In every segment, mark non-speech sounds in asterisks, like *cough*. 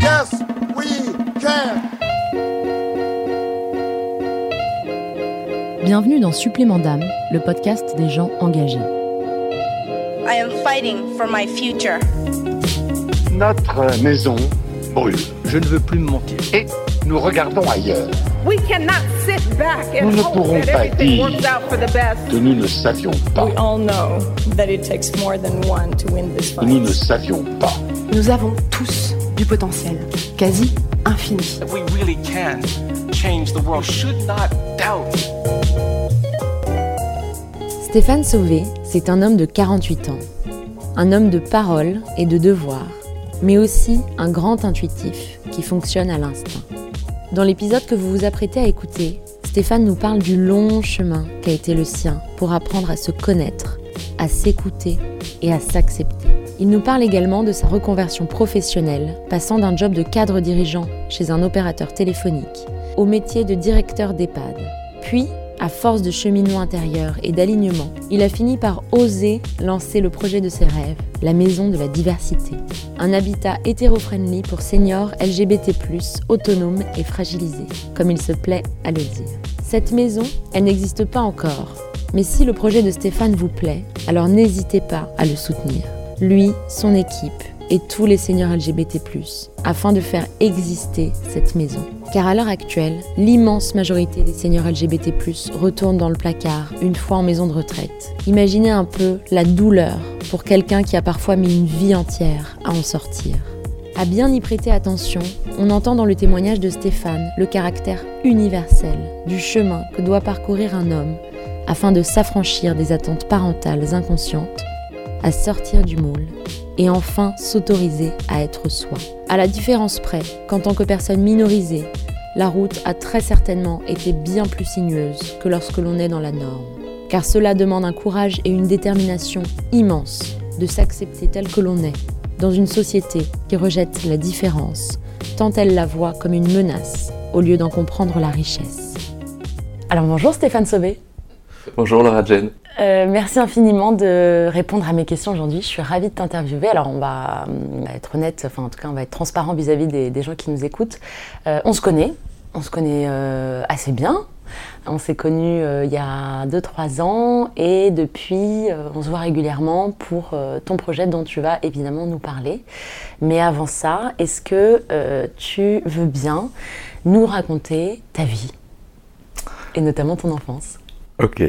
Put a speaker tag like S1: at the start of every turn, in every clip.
S1: Yes, we can.
S2: Bienvenue dans Supplément d'âme, le podcast des gens engagés.
S3: I am fighting for my future.
S1: Notre maison brûle
S4: Je ne veux plus me mentir.
S1: et nous regardons ailleurs.
S5: We cannot sit back and
S1: Nous ne
S5: hope
S1: pourrons
S5: that
S1: pas
S5: everything
S1: dire
S5: works out for the best.
S1: que nous ne savions pas.
S6: We all know that it takes more than one to win this
S1: que Nous ne
S6: fight.
S1: savions pas.
S7: Nous avons tous du potentiel, quasi infini.
S4: We really can change the world. Should not doubt.
S2: Stéphane Sauvé, c'est un homme de 48 ans. Un homme de parole et de devoir, mais aussi un grand intuitif qui fonctionne à l'instinct. Dans l'épisode que vous vous apprêtez à écouter, Stéphane nous parle du long chemin qu'a été le sien pour apprendre à se connaître, à s'écouter et à s'accepter. Il nous parle également de sa reconversion professionnelle, passant d'un job de cadre dirigeant chez un opérateur téléphonique au métier de directeur d'EHPAD. Puis, à force de cheminement intérieur et d'alignement, il a fini par oser lancer le projet de ses rêves, la Maison de la Diversité. Un habitat hétéro-friendly pour seniors LGBT+, autonomes et fragilisés, comme il se plaît à le dire. Cette maison, elle n'existe pas encore. Mais si le projet de Stéphane vous plaît, alors n'hésitez pas à le soutenir. Lui, son équipe et tous les seniors LGBT+, afin de faire exister cette maison. Car à l'heure actuelle, l'immense majorité des seniors LGBT+, retournent dans le placard une fois en maison de retraite. Imaginez un peu la douleur pour quelqu'un qui a parfois mis une vie entière à en sortir. À bien y prêter attention, on entend dans le témoignage de Stéphane le caractère universel du chemin que doit parcourir un homme afin de s'affranchir des attentes parentales inconscientes, à sortir du moule et enfin s'autoriser à être soi. À la différence près qu'en tant que personne minorisée, la route a très certainement été bien plus sinueuse que lorsque l'on est dans la norme. Car cela demande un courage et une détermination immense de s'accepter tel que l'on est, dans une société qui rejette la différence, tant elle la voit comme une menace, au lieu d'en comprendre la richesse. Alors bonjour Stéphane Sauvé.
S8: Bonjour Laura Jane.
S2: Euh, merci infiniment de répondre à mes questions aujourd'hui. Je suis ravie de t'interviewer. Alors, on va, être honnête, enfin, en tout cas, on va être transparent vis-à-vis des, gens qui nous écoutent. Euh, on se connaît, on se connaît euh, assez bien. On s'est connus il y a 2-3 ans et depuis, on se voit régulièrement pour ton projet dont tu vas évidemment nous parler. Mais avant ça, est-ce que tu veux bien nous raconter ta vie? Et notamment ton enfance
S8: Ok.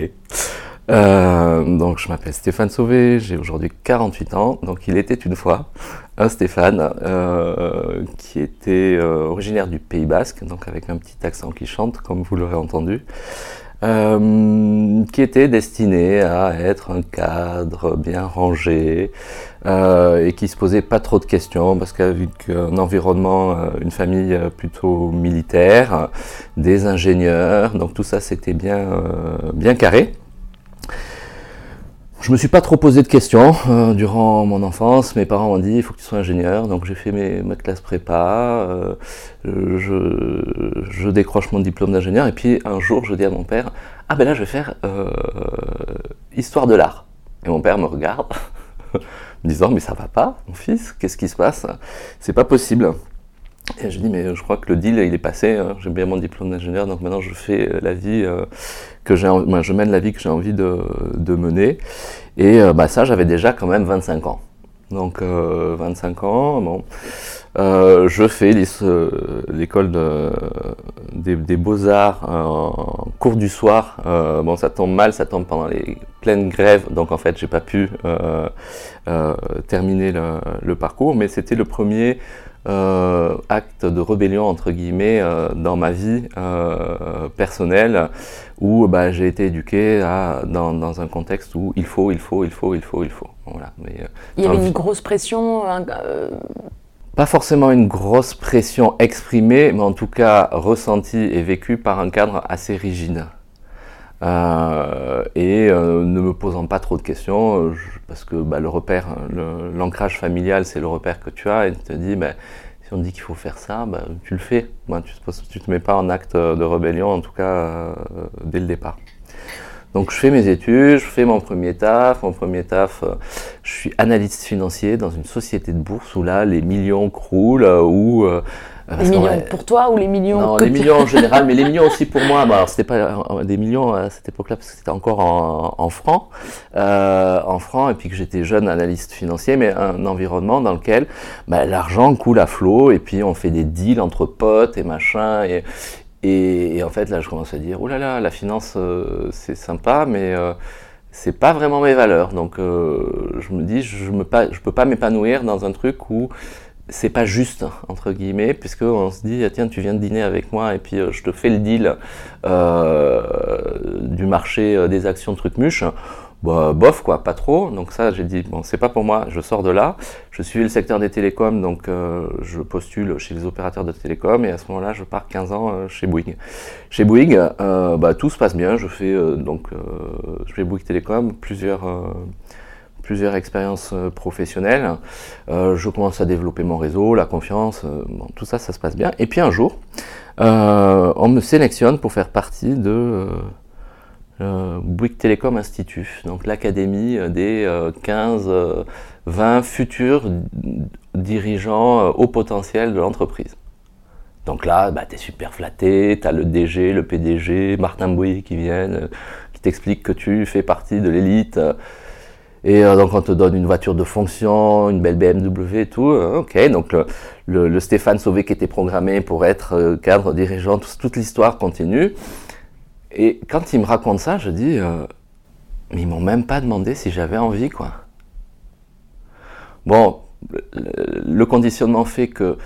S8: Euh, donc je m'appelle Stéphane Sauvé, j'ai aujourd'hui 48 ans. Donc il était une fois un Stéphane euh, qui était euh, originaire du Pays Basque, donc avec un petit accent qui chante, comme vous l'aurez entendu, euh, qui était destiné à être un cadre bien rangé euh, et qui se posait pas trop de questions parce qu'avec un environnement, une famille plutôt militaire, des ingénieurs, donc tout ça c'était bien, bien carré. Je me suis pas trop posé de questions euh, durant mon enfance. Mes parents m'ont dit il faut que tu sois ingénieur, donc j'ai fait mes, ma classe prépa. euh, je, je décroche mon diplôme d'ingénieur et puis un jour je dis à mon père ah ben là je vais faire euh, histoire de l'art. Et mon père me regarde me *laughs* disant mais ça va pas mon fils, qu'est-ce qui se passe? C'est pas possible. Et je dis mais je crois que le deal il est passé. hein. J'ai bien mon diplôme d'ingénieur donc maintenant je fais euh, la vie euh, que j'ai, je mène la vie que j'ai envie de, mener. Et euh, bah, ça, j'avais déjà quand même 25 ans. Donc euh, 25 ans, bon. Euh, je fais euh, l'école de- des, beaux-arts en cours du soir. Euh, bon, ça tombe mal, ça tombe pendant les pleines grèves, donc en fait, j'ai pas pu euh, euh, terminer le parcours, mais c'était le premier euh, acte de rébellion entre guillemets euh, dans ma vie euh, personnelle où bah, j'ai été éduqué à, dans, dans, un contexte où il faut, il faut, il faut, il faut, il faut. Voilà.
S2: Mais, il y avait une grosse pression.
S8: Pas forcément une grosse pression exprimée, mais en tout cas ressentie et vécue par un cadre assez rigide. Euh, et euh, ne me posant pas trop de questions, euh, parce que bah, le repère, l'ancrage familial, c'est le repère que tu as, et tu te dis, bah, si on te dit qu'il faut faire ça, bah, tu le fais. Bah, tu ne te mets pas en acte de rébellion, en tout cas dès le départ. Donc je fais mes études, je fais mon premier taf. Mon premier taf, je suis analyste financier dans une société de bourse où là les millions croulent, où
S2: les millions pour toi ou les millions
S8: Non, les millions en général, mais les millions aussi pour moi. Bah, c'était pas euh, des millions à cette époque-là parce que c'était encore en, francs, euh, en francs, et puis que j'étais jeune analyste financier, mais un environnement dans lequel bah, l'argent coule à flot, et puis on fait des deals entre potes et machin, et, et, en fait là je commence à dire, oh là là, la finance euh, c'est sympa, mais c'est pas vraiment mes valeurs. Donc je me dis, je ne peux pas m'épanouir dans un truc où c'est pas juste, entre guillemets, puisque on se dit, tiens, tu viens de dîner avec moi et puis euh, je te fais le deal euh, du marché euh, des actions truc-muche. Bah, bof, quoi, pas trop. Donc ça, j'ai dit, bon, c'est pas pour moi, je sors de là. Je suis le secteur des télécoms, donc je postule chez les opérateurs de télécoms et à ce moment-là, je pars 15 ans chez Bouygues. Chez Bouygues, bah, tout se passe bien. Je fais donc, je fais Bouygues Télécom, plusieurs plusieurs expériences euh, professionnelles. Euh, je commence à développer mon réseau, la confiance, euh, tout ça, ça se passe bien. Et puis un jour, on me sélectionne pour faire partie de Bouygues Télécom Institut, donc l'académie des 15-20 futurs dirigeants au potentiel de l'entreprise. Donc là, bah, tu es super flatté, tu as le DG, le PDG, Martin Bouygues qui viennent, qui t'expliquent que tu fais partie de l'élite. Et euh, donc on te donne une voiture de fonction, une belle BMW et tout. Euh, ok, donc le, Stéphane Sauvé qui était programmé pour être euh, cadre dirigeant, toute l'histoire continue. Et quand il me raconte ça, je dis, mais ils m'ont même pas demandé si j'avais envie, quoi. Bon, le, conditionnement fait que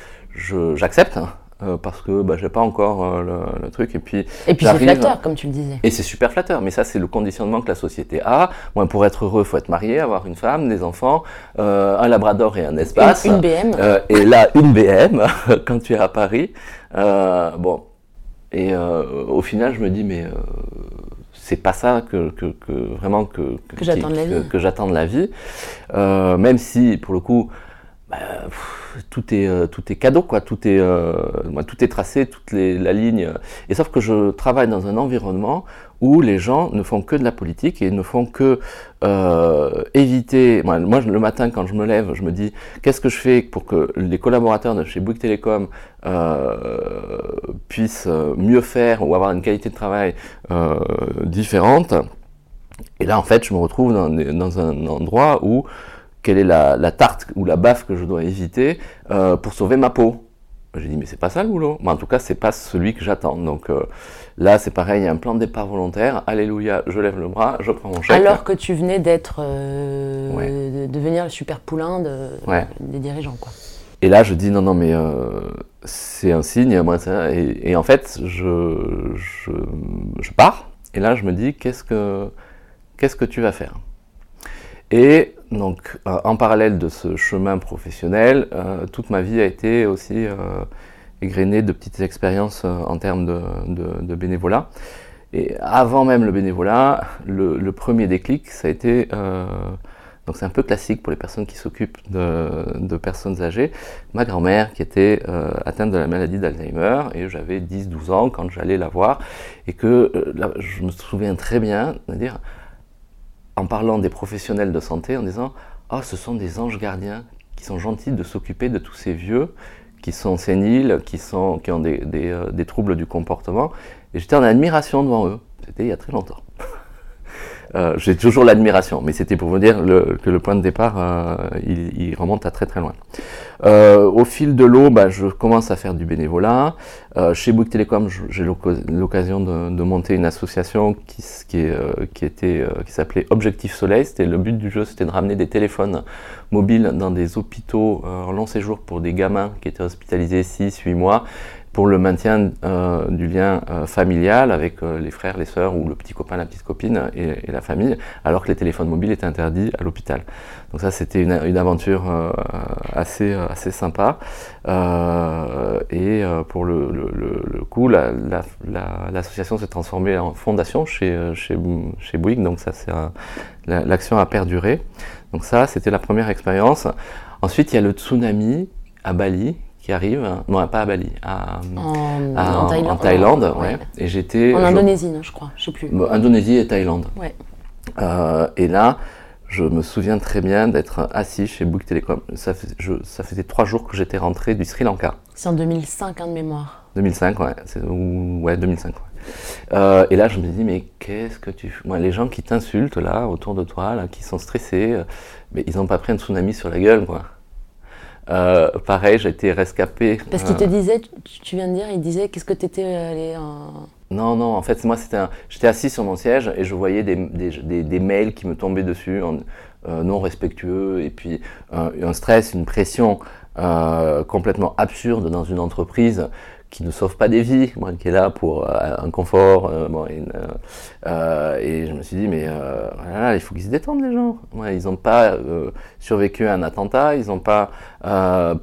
S8: j'accepte. Hein. Euh, parce que bah, j'ai pas encore euh, le, truc. Et puis
S2: et puis c'est flatteur comme tu le disais.
S8: Et c'est super flatteur mais ça c'est le conditionnement que la société a. Moi pour être heureux faut être marié avoir une femme des enfants euh, un labrador et un espace.
S2: Une, BM
S8: et là une BM *laughs* quand tu es à Paris. Bon. Et au final je me dis mais c'est pas ça que, que, que vraiment que,
S2: que, j'attends de la vie,
S8: que, j'attends de la vie. même si pour le coup bah, tout est euh, tout est cadeau quoi, tout est euh, tout est tracé, toute la ligne. Et sauf que je travaille dans un environnement où les gens ne font que de la politique et ne font que euh, éviter. Moi, le matin quand je me lève, je me dis qu'est-ce que je fais pour que les collaborateurs de chez Bouygues Télécom puissent mieux faire ou avoir une qualité de travail différente. Et là, en fait, je me retrouve dans, dans un endroit où quelle est la, tarte ou la baffe que je dois éviter euh, pour sauver ma peau. J'ai dit, mais c'est pas ça le boulot. en tout cas, c'est pas celui que j'attends. Donc euh, là, c'est pareil, il y a un plan de départ volontaire. Alléluia, je lève le bras, je prends mon chèque.
S2: Alors que tu venais d'être, euh, de devenir le super poulain de, des dirigeants, quoi.
S8: Et là, je dis, non, non, mais c'est un signe. Moi, et, et, en fait, je, je, je, pars. Et là, je me dis, qu'est-ce que, qu'est-ce que tu vas faire? Et donc, euh, en parallèle de ce chemin professionnel, euh, toute ma vie a été aussi euh, égrenée de petites expériences en termes de, bénévolat. Et avant même le bénévolat, le, premier déclic, ça a été, donc c'est un peu classique pour les personnes qui s'occupent de, personnes âgées, ma grand-mère qui était atteinte de la maladie d'Alzheimer, et j'avais 10-12 ans quand j'allais la voir, et que je me souviens très bien de dire, en parlant des professionnels de santé en disant Oh, ce sont des anges gardiens qui sont gentils de s'occuper de tous ces vieux qui sont séniles, qui, sont, qui ont des, des, euh, des troubles du comportement. Et j'étais en admiration devant eux. C'était il y a très longtemps. Euh, J'ai toujours l'admiration, mais c'était pour vous dire le, que le point de départ, euh, il, il, remonte à très très loin. Euh, au fil de l'eau, bah, je commence à faire du bénévolat. Euh, chez Bouygues Télécom, j'ai l'occa- l'occasion de, de monter une association qui, qui, est, euh, qui, était, euh, qui s'appelait Objectif Soleil. C'était, le but du jeu, c'était de ramener des téléphones mobiles dans des hôpitaux en long séjour pour des gamins qui étaient hospitalisés 6-8 mois pour le maintien euh, du lien euh, familial avec euh, les frères, les sœurs ou le petit copain, la petite copine et, la famille, alors que les téléphones mobiles étaient interdits à l'hôpital. Donc ça, c'était une, aventure assez, assez sympa. Et pour le, coup, la- la- la- l'association s'est transformée en fondation chez, chez, chez Bouygues, donc ça, c'est l'action a perduré. Donc ça, c'était la première expérience. Ensuite, il y a le tsunami à Bali qui arrive, non pas à Bali, à,
S2: En,
S8: à-
S2: en Thaïlande.
S8: en Thaïlande,
S2: Ouais.
S8: ouais. Et j'étais
S2: En
S8: je-
S2: Indonésie, non, je crois. Je sais plus.
S8: Bon, Indonésie et Thaïlande.
S2: Ouais.
S8: Euh, et là, je me souviens très bien d'être assis chez Bouygues Télécom. Ça, fais- je- ça faisait trois jours que j'étais rentré du Sri Lanka.
S2: C'est en 2005, hein, de mémoire.
S8: 2005, ouais. c'est- ou- ouais, 2005. ouais. Euh, et là, je me dis, mais qu'est-ce que tu fais Les gens qui t'insultent là, autour de toi, là, qui sont stressés, euh, mais ils n'ont pas pris un tsunami sur la gueule, quoi. Euh, pareil, j'ai été rescapé.
S2: Parce qu'il
S8: euh,
S2: te disait, tu, tu viens de dire, il disait qu'est-ce que t'étais allé en.
S8: Non, non, en fait, moi, c'était un... j'étais assis sur mon siège et je voyais des, des, des- des mails qui me tombaient dessus, en- euh, non respectueux, et puis euh, un stress, une pression euh, complètement absurde dans une entreprise qui ne sauve pas des vies, moi, qui est là pour euh, un confort. euh, bon, et, une, euh, et je me suis dit, mais euh, voilà, il faut qu'ils se détendent, les gens. Ouais, ils n'ont pas euh, survécu à un attentat, ils n'ont pas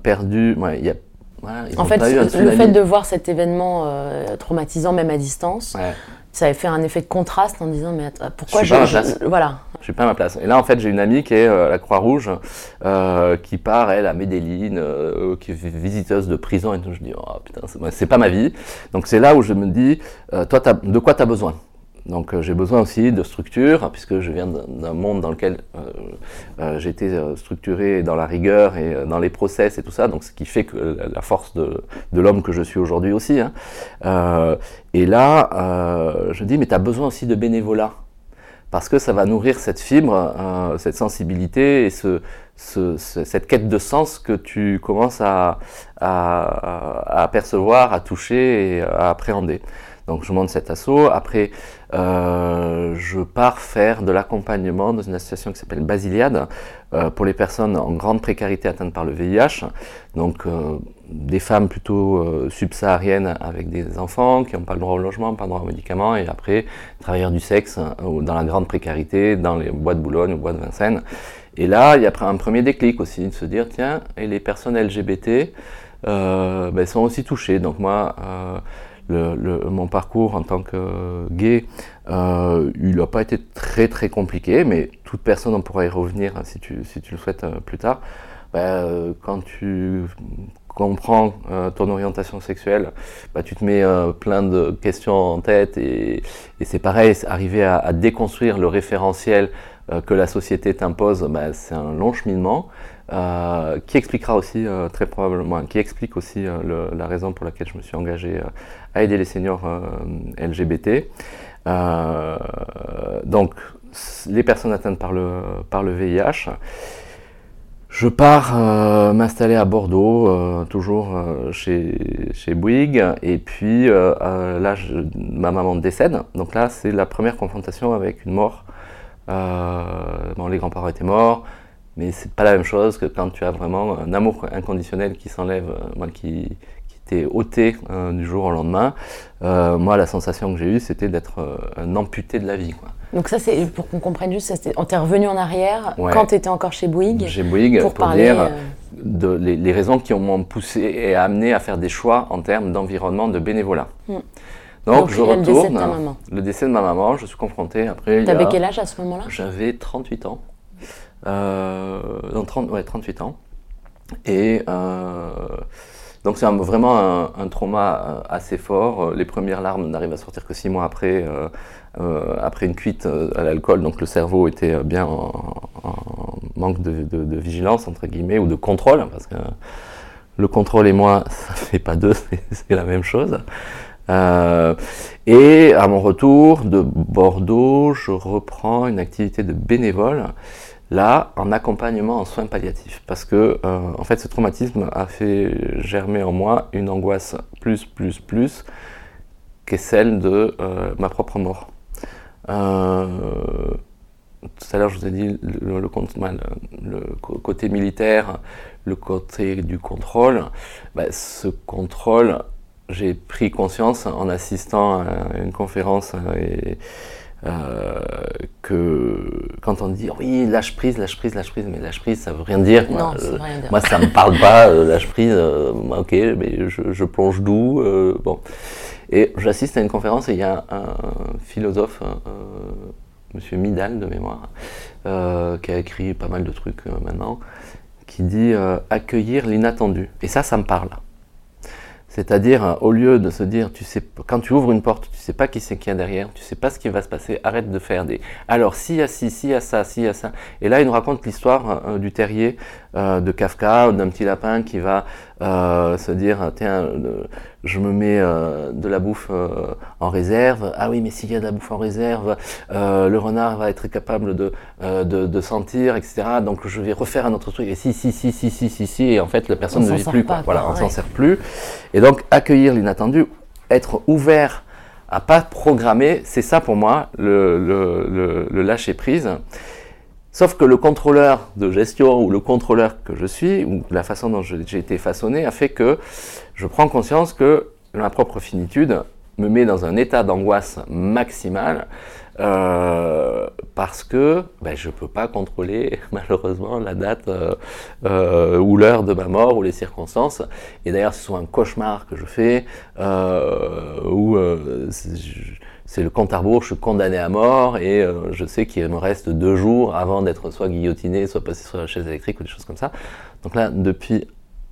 S8: perdu. ouais, il y a, voilà, ils
S2: En
S8: ont
S2: fait,
S8: pas eu un
S2: le fait de voir cet événement traumatisant, même à distance,
S8: Ouais.
S2: ça avait fait un effet de contraste en disant mais pourquoi
S8: Je
S2: je- voilà
S8: Je suis pas à ma place. Et là, en fait, j'ai une amie qui est euh, à la Croix-Rouge, euh, qui part, elle, à Medellin, euh, qui est visiteuse de prison. Et tout. Je dis, oh putain, c'est- pas ma vie. Donc, c'est là où je me dis, toi, de quoi tu as besoin? Donc j'ai besoin aussi de structure, puisque je viens d'un monde dans lequel euh, structuré dans la rigueur et dans les process et tout ça, donc ce qui fait la, force de, l'homme que je suis aujourd'hui aussi. hein. Et là, je dis, mais tu as besoin aussi de bénévolat parce que ça va nourrir cette fibre, euh, cette sensibilité et ce, ce- ce- cette quête de sens que tu commences à, à, à apercevoir, à toucher et à appréhender. Donc je monte cet assaut. Après, euh, je pars faire de l'accompagnement dans une association qui s'appelle Basiliade euh, pour les personnes en grande précarité atteintes par le VIH. Donc des femmes plutôt euh, subsahariennes avec des enfants qui n'ont pas le droit au logement, pas le droit aux médicaments, et après travailleurs du sexe euh, dans la grande précarité, dans les bois de Boulogne ou bois de Vincennes. Et là, il y a un premier déclic aussi, de se dire, tiens, et les personnes LGBT euh, ben, sont aussi touchées. Donc moi, euh, mon parcours en tant que gay, il n'a pas été très très compliqué, mais toute personne, on pourra y revenir si tu, le souhaites plus tard. Ben, quand tu comprends euh, ton orientation sexuelle, bah, tu te mets euh, plein de questions en tête et, c'est pareil, arriver à, déconstruire le référentiel euh, que la société t'impose, bah, c'est un long cheminement euh, qui expliquera aussi très probablement, qui explique aussi le- la raison pour laquelle je me suis engagé à aider les seniors LGBT. Donc, les personnes atteintes par le, par le VIH. Je pars euh, m'installer à Bordeaux, euh, toujours euh, chez, chez Bouygues, et puis là, je- ma maman décède, donc là, c'est la première confrontation avec une mort. Bon, les grands-parents étaient morts, mais c'est pas la même chose que quand tu as vraiment un amour inconditionnel qui s'enlève, euh, moi, qui, qui t'est ôté euh, du jour au lendemain. Euh, moi, la sensation que j'ai eue, c'était d'être euh, un amputé de la vie. Quoi.
S2: Donc ça, c'est pour qu'on comprenne juste, ça, on t'est revenu en arrière
S8: Ouais.
S2: quand tu étais encore chez Bouygues
S8: Chez Bouygues,
S2: pour
S8: pour,
S2: parler.
S8: dire de, les, les raisons qui m'ont poussé et amené à faire des choix en termes d'environnement, de bénévolat.
S2: Hmm.
S8: Donc,
S2: Donc,
S8: je
S2: a le décès de
S8: retourne.
S2: ta maman.
S8: Le décès de ma maman, je suis confronté après.
S2: T'avais
S8: a-
S2: quel âge à ce moment-là?
S8: J'avais 38 ans. Euh, non, 30, ouais, 38 ans. Et euh, donc c'est vraiment un, trauma euh, assez fort. Les premières larmes n'arrivent à sortir que six mois après, après une cuite à l'alcool. Donc le cerveau était bien en, manque de, vigilance, entre guillemets, ou de contrôle, parce que le contrôle et moi, *laughs* ça fait pas deux, c'est- la même chose. Et à mon retour de Bordeaux, je reprends une activité de bénévole, là en accompagnement en soins palliatifs, parce que euh, en fait ce traumatisme a fait germer en moi une angoisse plus, plus, plus, qu'est celle de euh, ma propre mort. Euh, tout à l'heure, je vous ai dit le, co- côté militaire, le côté du contrôle. Bah, ce contrôle, j'ai pris conscience en assistant à une conférence et, euh, que quand on dit oui, lâche prise, lâche prise, lâche prise, mais lâche prise, ça veut rien dire.
S2: Non,
S8: Moi,
S2: ça
S8: euh,
S2: veut rien dire.
S8: moi, ça me parle pas, euh, lâche prise, euh, ok, mais je, je plonge d'où euh, Bon. Et j'assiste à une conférence et il y a un philosophe, euh, monsieur Midal de mémoire, euh, qui a écrit pas mal de trucs euh, maintenant, qui dit euh, accueillir l'inattendu. Et ça, ça me parle. C'est-à-dire, euh, au lieu de se dire, quand tu ouvres une porte, tu sais pas qui c'est qu'il y a derrière, tu sais pas ce qui va se passer, arrête de faire des. Alors, s'il y a ci, s'il y a ça, s'il y a ça. Et là, il nous raconte l'histoire euh, du terrier euh, de Kafka, d'un petit lapin qui va euh, se dire, tiens, euh, je me mets euh, de la bouffe euh, en réserve. Ah oui, mais s'il y a de la bouffe en réserve, le renard va être capable de, de, de sentir, etc. Donc, je vais refaire un autre truc. Et si, si, si, si, si, si, si. Et en fait, la personne
S2: On
S8: ne vit plus.
S2: pas,
S8: quoi. Voilà, on s'en
S2: ouais.
S8: sert plus. Et donc, accueillir l'inattendu, être ouvert à pas programmer, c'est ça pour moi, le, le, le, le lâcher prise. Sauf que le contrôleur de gestion ou le contrôleur que je suis, ou la façon dont j'ai été façonné, a fait que je prends conscience que ma propre finitude me met dans un état d'angoisse maximale euh, parce que ben, je ne peux pas contrôler *laughs* malheureusement la date euh, euh, ou l'heure de ma mort ou les circonstances. Et d'ailleurs, c'est souvent un cauchemar que je fais où je- c'est le compte à rebours, je suis condamné à mort et euh, je sais qu'il me reste deux jours avant d'être soit guillotiné, soit passé sur la chaise électrique ou des choses comme ça. Donc là, depuis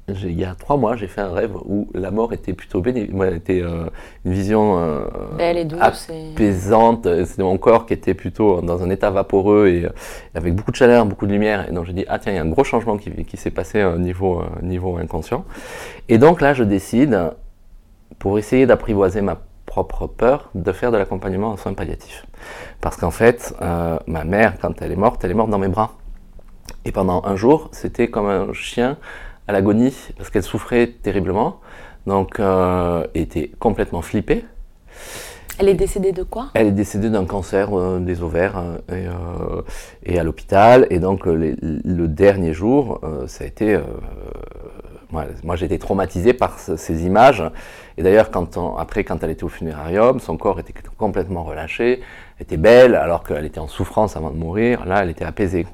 S8: il y a trois mois, j'ai fait un rêve où la mort était plutôt bénéfique, était euh, une vision euh,
S2: Belle et douce. et-
S8: apaisante. C'était mon corps qui était plutôt dans un état vaporeux et euh, avec beaucoup de chaleur, beaucoup de lumière. Et donc j'ai dit, ah tiens, il y a un gros changement qui, qui s'est passé au niveau, niveau inconscient. Et donc là, je décide, pour essayer d'apprivoiser ma propre peur, de faire de l'accompagnement en soins palliatifs. Parce qu'en fait, euh, ma mère, quand elle est morte, elle est morte dans mes bras. Et pendant un jour, c'était comme un chien à l'agonie, parce qu'elle souffrait terriblement, donc euh, était complètement flippée.
S2: Elle est décédée de quoi?
S8: Elle est décédée d'un cancer euh, des ovaires et, euh, et à l'hôpital. Et donc les- le dernier jour, euh, ça a été... moi, moi, été traumatisé par ce- ces images. Et d'ailleurs, après, quand elle était au funérarium, son corps était complètement relâché, était belle, alors qu'elle était en souffrance avant de mourir. Là, elle était apaisée.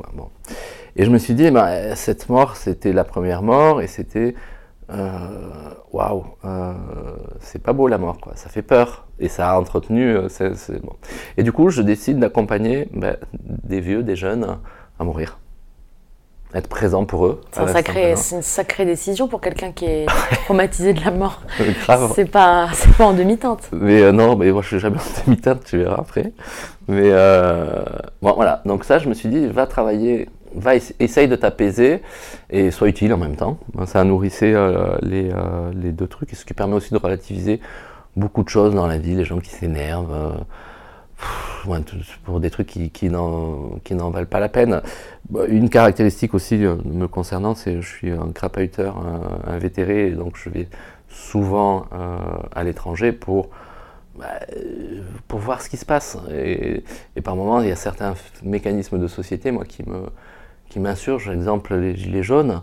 S8: Et je me suis dit, ben, cette mort, c'était la première mort, et c'était... euh, Waouh, euh, c'est pas beau la mort. Ça fait peur. Et ça a entretenu... euh. Et du coup, je décide d'accompagner ben, des vieux, des jeunes à mourir. Être présent pour eux.
S2: C'est un sacré- une sacrée décision pour quelqu'un qui est *laughs* *laughs* traumatisé de la mort. *laughs* C'est pas, c'est pas en demi-teinte.
S8: Mais euh, non, mais moi je suis jamais en demi-teinte, tu verras après. Mais euh, bon, voilà. Donc ça, je me suis dit, va travailler, va essa- essaye de t'apaiser et sois utile en même temps. Ça nourrissait euh, les, les deux trucs, et ce qui permet aussi de relativiser beaucoup de choses dans la vie, les gens qui s'énervent. Pour des trucs qui, n'en valent pas la peine. Une caractéristique aussi euh, me concernant, c'est que je suis un crapahuteur invétéré, donc je vais souvent euh, à l'étranger pour, bah, euh, pour voir ce qui se passe. Et, par moments, il y a certains mécanismes de société, moi, qui me qui. Exemple, les gilets jaunes.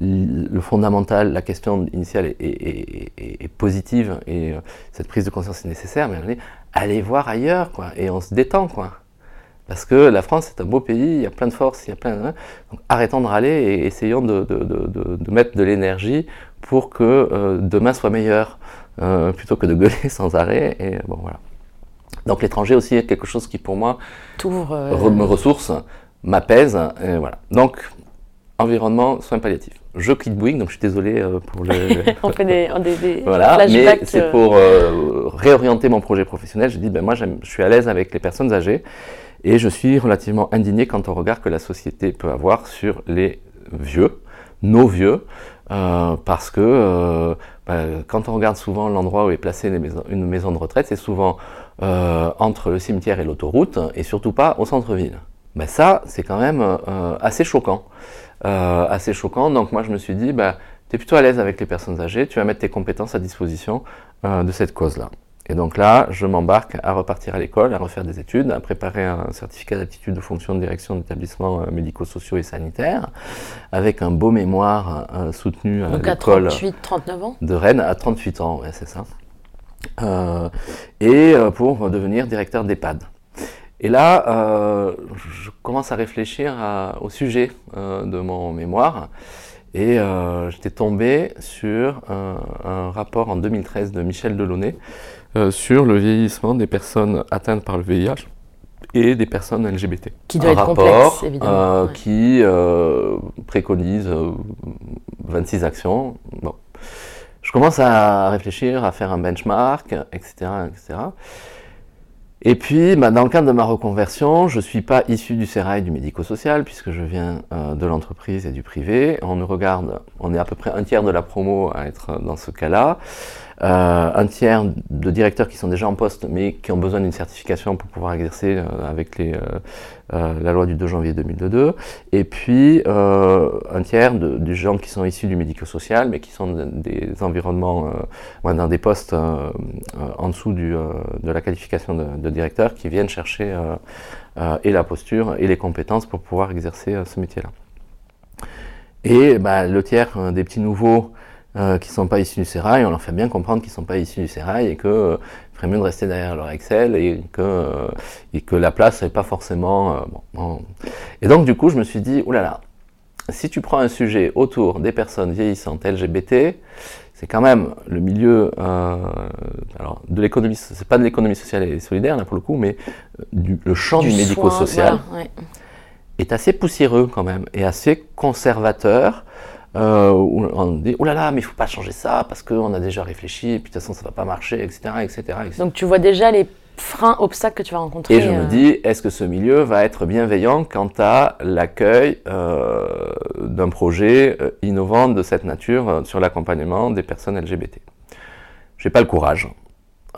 S8: Le fondamental, la question initiale est, positive et cette prise de conscience est nécessaire, mais allez voir ailleurs, quoi, et on se détend, quoi. Parce que la France est un beau pays, il y a plein de forces, il y a plein de... Donc arrêtons de râler et essayons de, de- de- mettre de l'énergie pour que euh, demain soit meilleur, euh, plutôt que de gueuler *laughs* sans arrêt. Et bon, voilà. Donc l'étranger aussi est quelque chose qui, pour moi,
S2: euh,
S8: me ressource, m'apaise. et voilà. Donc, environnement, soins palliatifs. Je quitte Bouygues, donc je suis désolé euh, pour le... *laughs*
S2: on fait des, on- des, des *laughs*
S8: Voilà, mais
S2: flashbacks,
S8: c'est
S2: euh,
S8: pour euh, réorienter mon projet professionnel. J'ai dit, ben moi, je suis à l'aise avec les personnes âgées et je suis relativement indigné quant au regard que la société peut avoir sur les vieux, nos vieux, euh, parce que euh, ben, quand on regarde souvent l'endroit où est placée les maisons- une maison de retraite, c'est souvent euh, entre le cimetière et l'autoroute et surtout pas au centre-ville. Ben ça, c'est quand même euh, assez choquant. Euh, assez choquant. Donc moi, je me suis dit, ben, tu es plutôt à l'aise avec les personnes âgées, tu vas mettre tes compétences à disposition euh, de cette cause-là. Et donc là, je m'embarque à repartir à l'école, à refaire des études, à préparer un certificat d'aptitude de fonction de direction d'établissements euh, médico-sociaux et sanitaires, avec un beau mémoire euh, soutenu à
S2: Donc à
S8: l'école
S2: 38, 39 ans?
S8: de Rennes à 38 ans, ouais, c'est ça. Euh, et euh, pour devenir directeur d'EHPAD. Et là, euh, je commence à réfléchir à- au sujet euh, de mon mémoire. Et euh, j'étais tombé sur un, un rapport en 2013 de Michel Delaunay euh, sur le vieillissement des personnes atteintes par le VIH et des personnes LGBT.
S2: Qui doit
S8: un
S2: être
S8: rapport
S2: complexe, évidemment.
S8: euh,
S2: ouais.
S8: qui préconise euh, 26 actions. Bon. Je commence à réfléchir, à faire un benchmark, etc. etc. Et puis, bah, dans le cadre de ma reconversion, je ne suis pas issu du sérail du médico-social, puisque je viens euh, de l'entreprise et du privé. On nous regarde, on est à peu près un tiers de la promo à être dans ce cas-là. Euh, un tiers de directeurs qui sont déjà en poste, mais qui ont besoin d'une certification pour pouvoir exercer euh, avec les, euh, euh, la loi du 2 janvier 2002. Et puis, euh, un tiers de, de gens qui sont issus du médico-social, mais qui sont des environnements, euh, dans des postes en dessous du, de la qualification de, de directeur, qui viennent chercher et la posture et les compétences pour pouvoir exercer ce métier-là. Et bah, le tiers des petits nouveaux euh, qui ne sont pas issus du sérail, on leur fait bien comprendre qu'ils ne sont pas issus du sérail et que euh, ferait mieux de rester derrière leur Excel et que, euh, et que la place n'est pas forcément. euh, bon, bon. Et donc, du coup, je me suis dit, oulala, si tu prends un sujet autour des personnes vieillissantes LGBT, c'est quand même le milieu alors de l'économie, c'est pas de l'économie sociale et solidaire là pour le coup, mais du, le champ du, médico-social
S2: voilà, ouais.
S8: est assez poussiéreux quand même et assez conservateur. Euh, où on dit oh là là mais il faut pas changer ça parce qu'on a déjà réfléchi et puis de toute façon ça va pas marcher etc etc, etc.
S2: Donc tu vois déjà les freins, obstacles que tu vas rencontrer.
S8: Et je me
S2: euh,
S8: dis, est-ce que ce milieu va être bienveillant quant à l'accueil euh, d'un projet innovant de cette nature sur l'accompagnement des personnes LGBT J'ai pas le courage.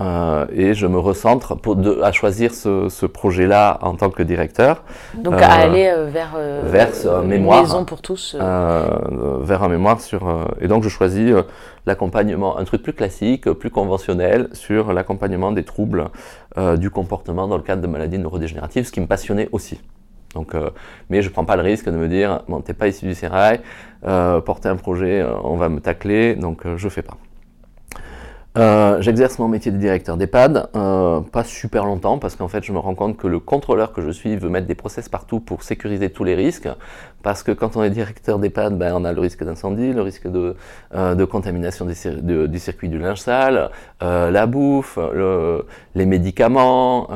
S8: Euh, et je me recentre pour de- à choisir ce, ce projet-là en tant que directeur
S2: Donc
S8: euh,
S2: à aller euh, vers, euh,
S8: vers
S2: une
S8: mémoire.
S2: maison pour tous.
S8: vers un mémoire sur. et donc je choisis l'accompagnement, un truc plus classique, plus conventionnel, sur l'accompagnement des troubles du comportement dans le cadre de maladies neurodégénératives, ce qui me passionnait aussi. Donc, euh, mais je prends pas le risque de me dire, bon, t'es pas issu du sérail, euh, porter un projet, euh, on va me tacler, donc je fais pas. Euh, J'exerce mon métier de directeur d'EHPAD, euh, pas super longtemps, parce qu'en fait je me rends compte que le contrôleur que je suis veut mettre des process partout pour sécuriser tous les risques, parce que quand on est directeur d'EHPAD, ben, on a le risque d'incendie, le risque de, euh, contamination du circuit du linge sale, la bouffe, le- les médicaments,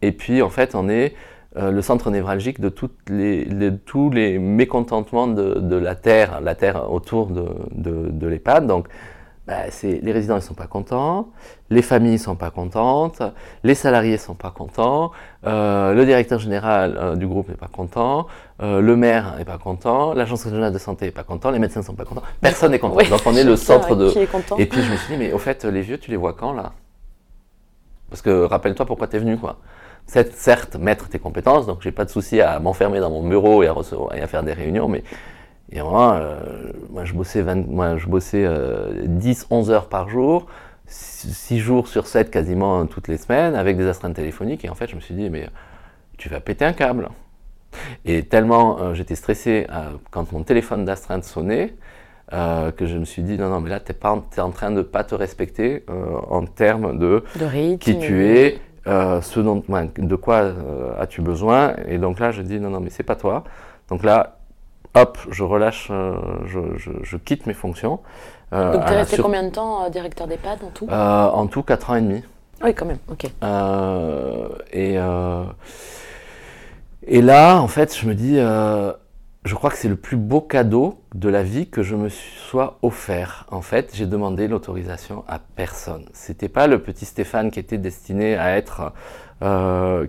S8: et puis en fait on est le centre névralgique de tous les mécontentements de, la terre, la terre autour de, de, de l'EHPAD. Donc bah, les résidents ne sont pas contents, les familles ne sont pas contentes, les salariés ne sont pas contents, euh, le directeur général euh, du groupe n'est pas content, euh, le maire n'est pas content, l'agence régionale de santé n'est pas content, les médecins ne sont pas contents, personne n'est content.
S2: oui,
S8: Donc on est le centre de... Et puis je me suis dit, mais au fait, les vieux, tu les vois quand là? Parce que rappelle-toi pourquoi tu es venu, quoi. C'est certes mettre tes compétences, donc j'ai pas de souci à m'enfermer dans mon bureau et à, recevoir, et à faire des réunions, mais et moi, euh, moi je bossais, 20 moi, je bossais euh, 10, 11 heures par jour, 6 jours sur 7 quasiment toutes les semaines, avec des astreintes téléphoniques, et en fait je me suis dit, mais tu vas péter un câble. Et tellement euh, j'étais stressé euh, quand mon téléphone d'astreinte sonnait, euh, que je me suis dit, non, non, mais là, tu es, en train de pas te respecter euh, en termes de
S2: de rythme.
S8: qui tu es, euh, ce dont, ouais, de quoi as-tu besoin? Et donc là, je dis, non, non, mais c'est pas toi. Donc là, hop, je relâche, euh, je, je- je quitte mes fonctions. Euh,
S2: Donc tu es resté
S8: sur-
S2: combien de temps euh, directeur d'EHPAD en tout?
S8: En tout, 4 ans et demi.
S2: Oui, quand même, ok.
S8: Et, et là, en fait, je me dis, je crois que c'est le plus beau cadeau de la vie que je me sois offert. En fait, j'ai demandé l'autorisation à personne. C'était pas le petit Stéphane qui était destiné à être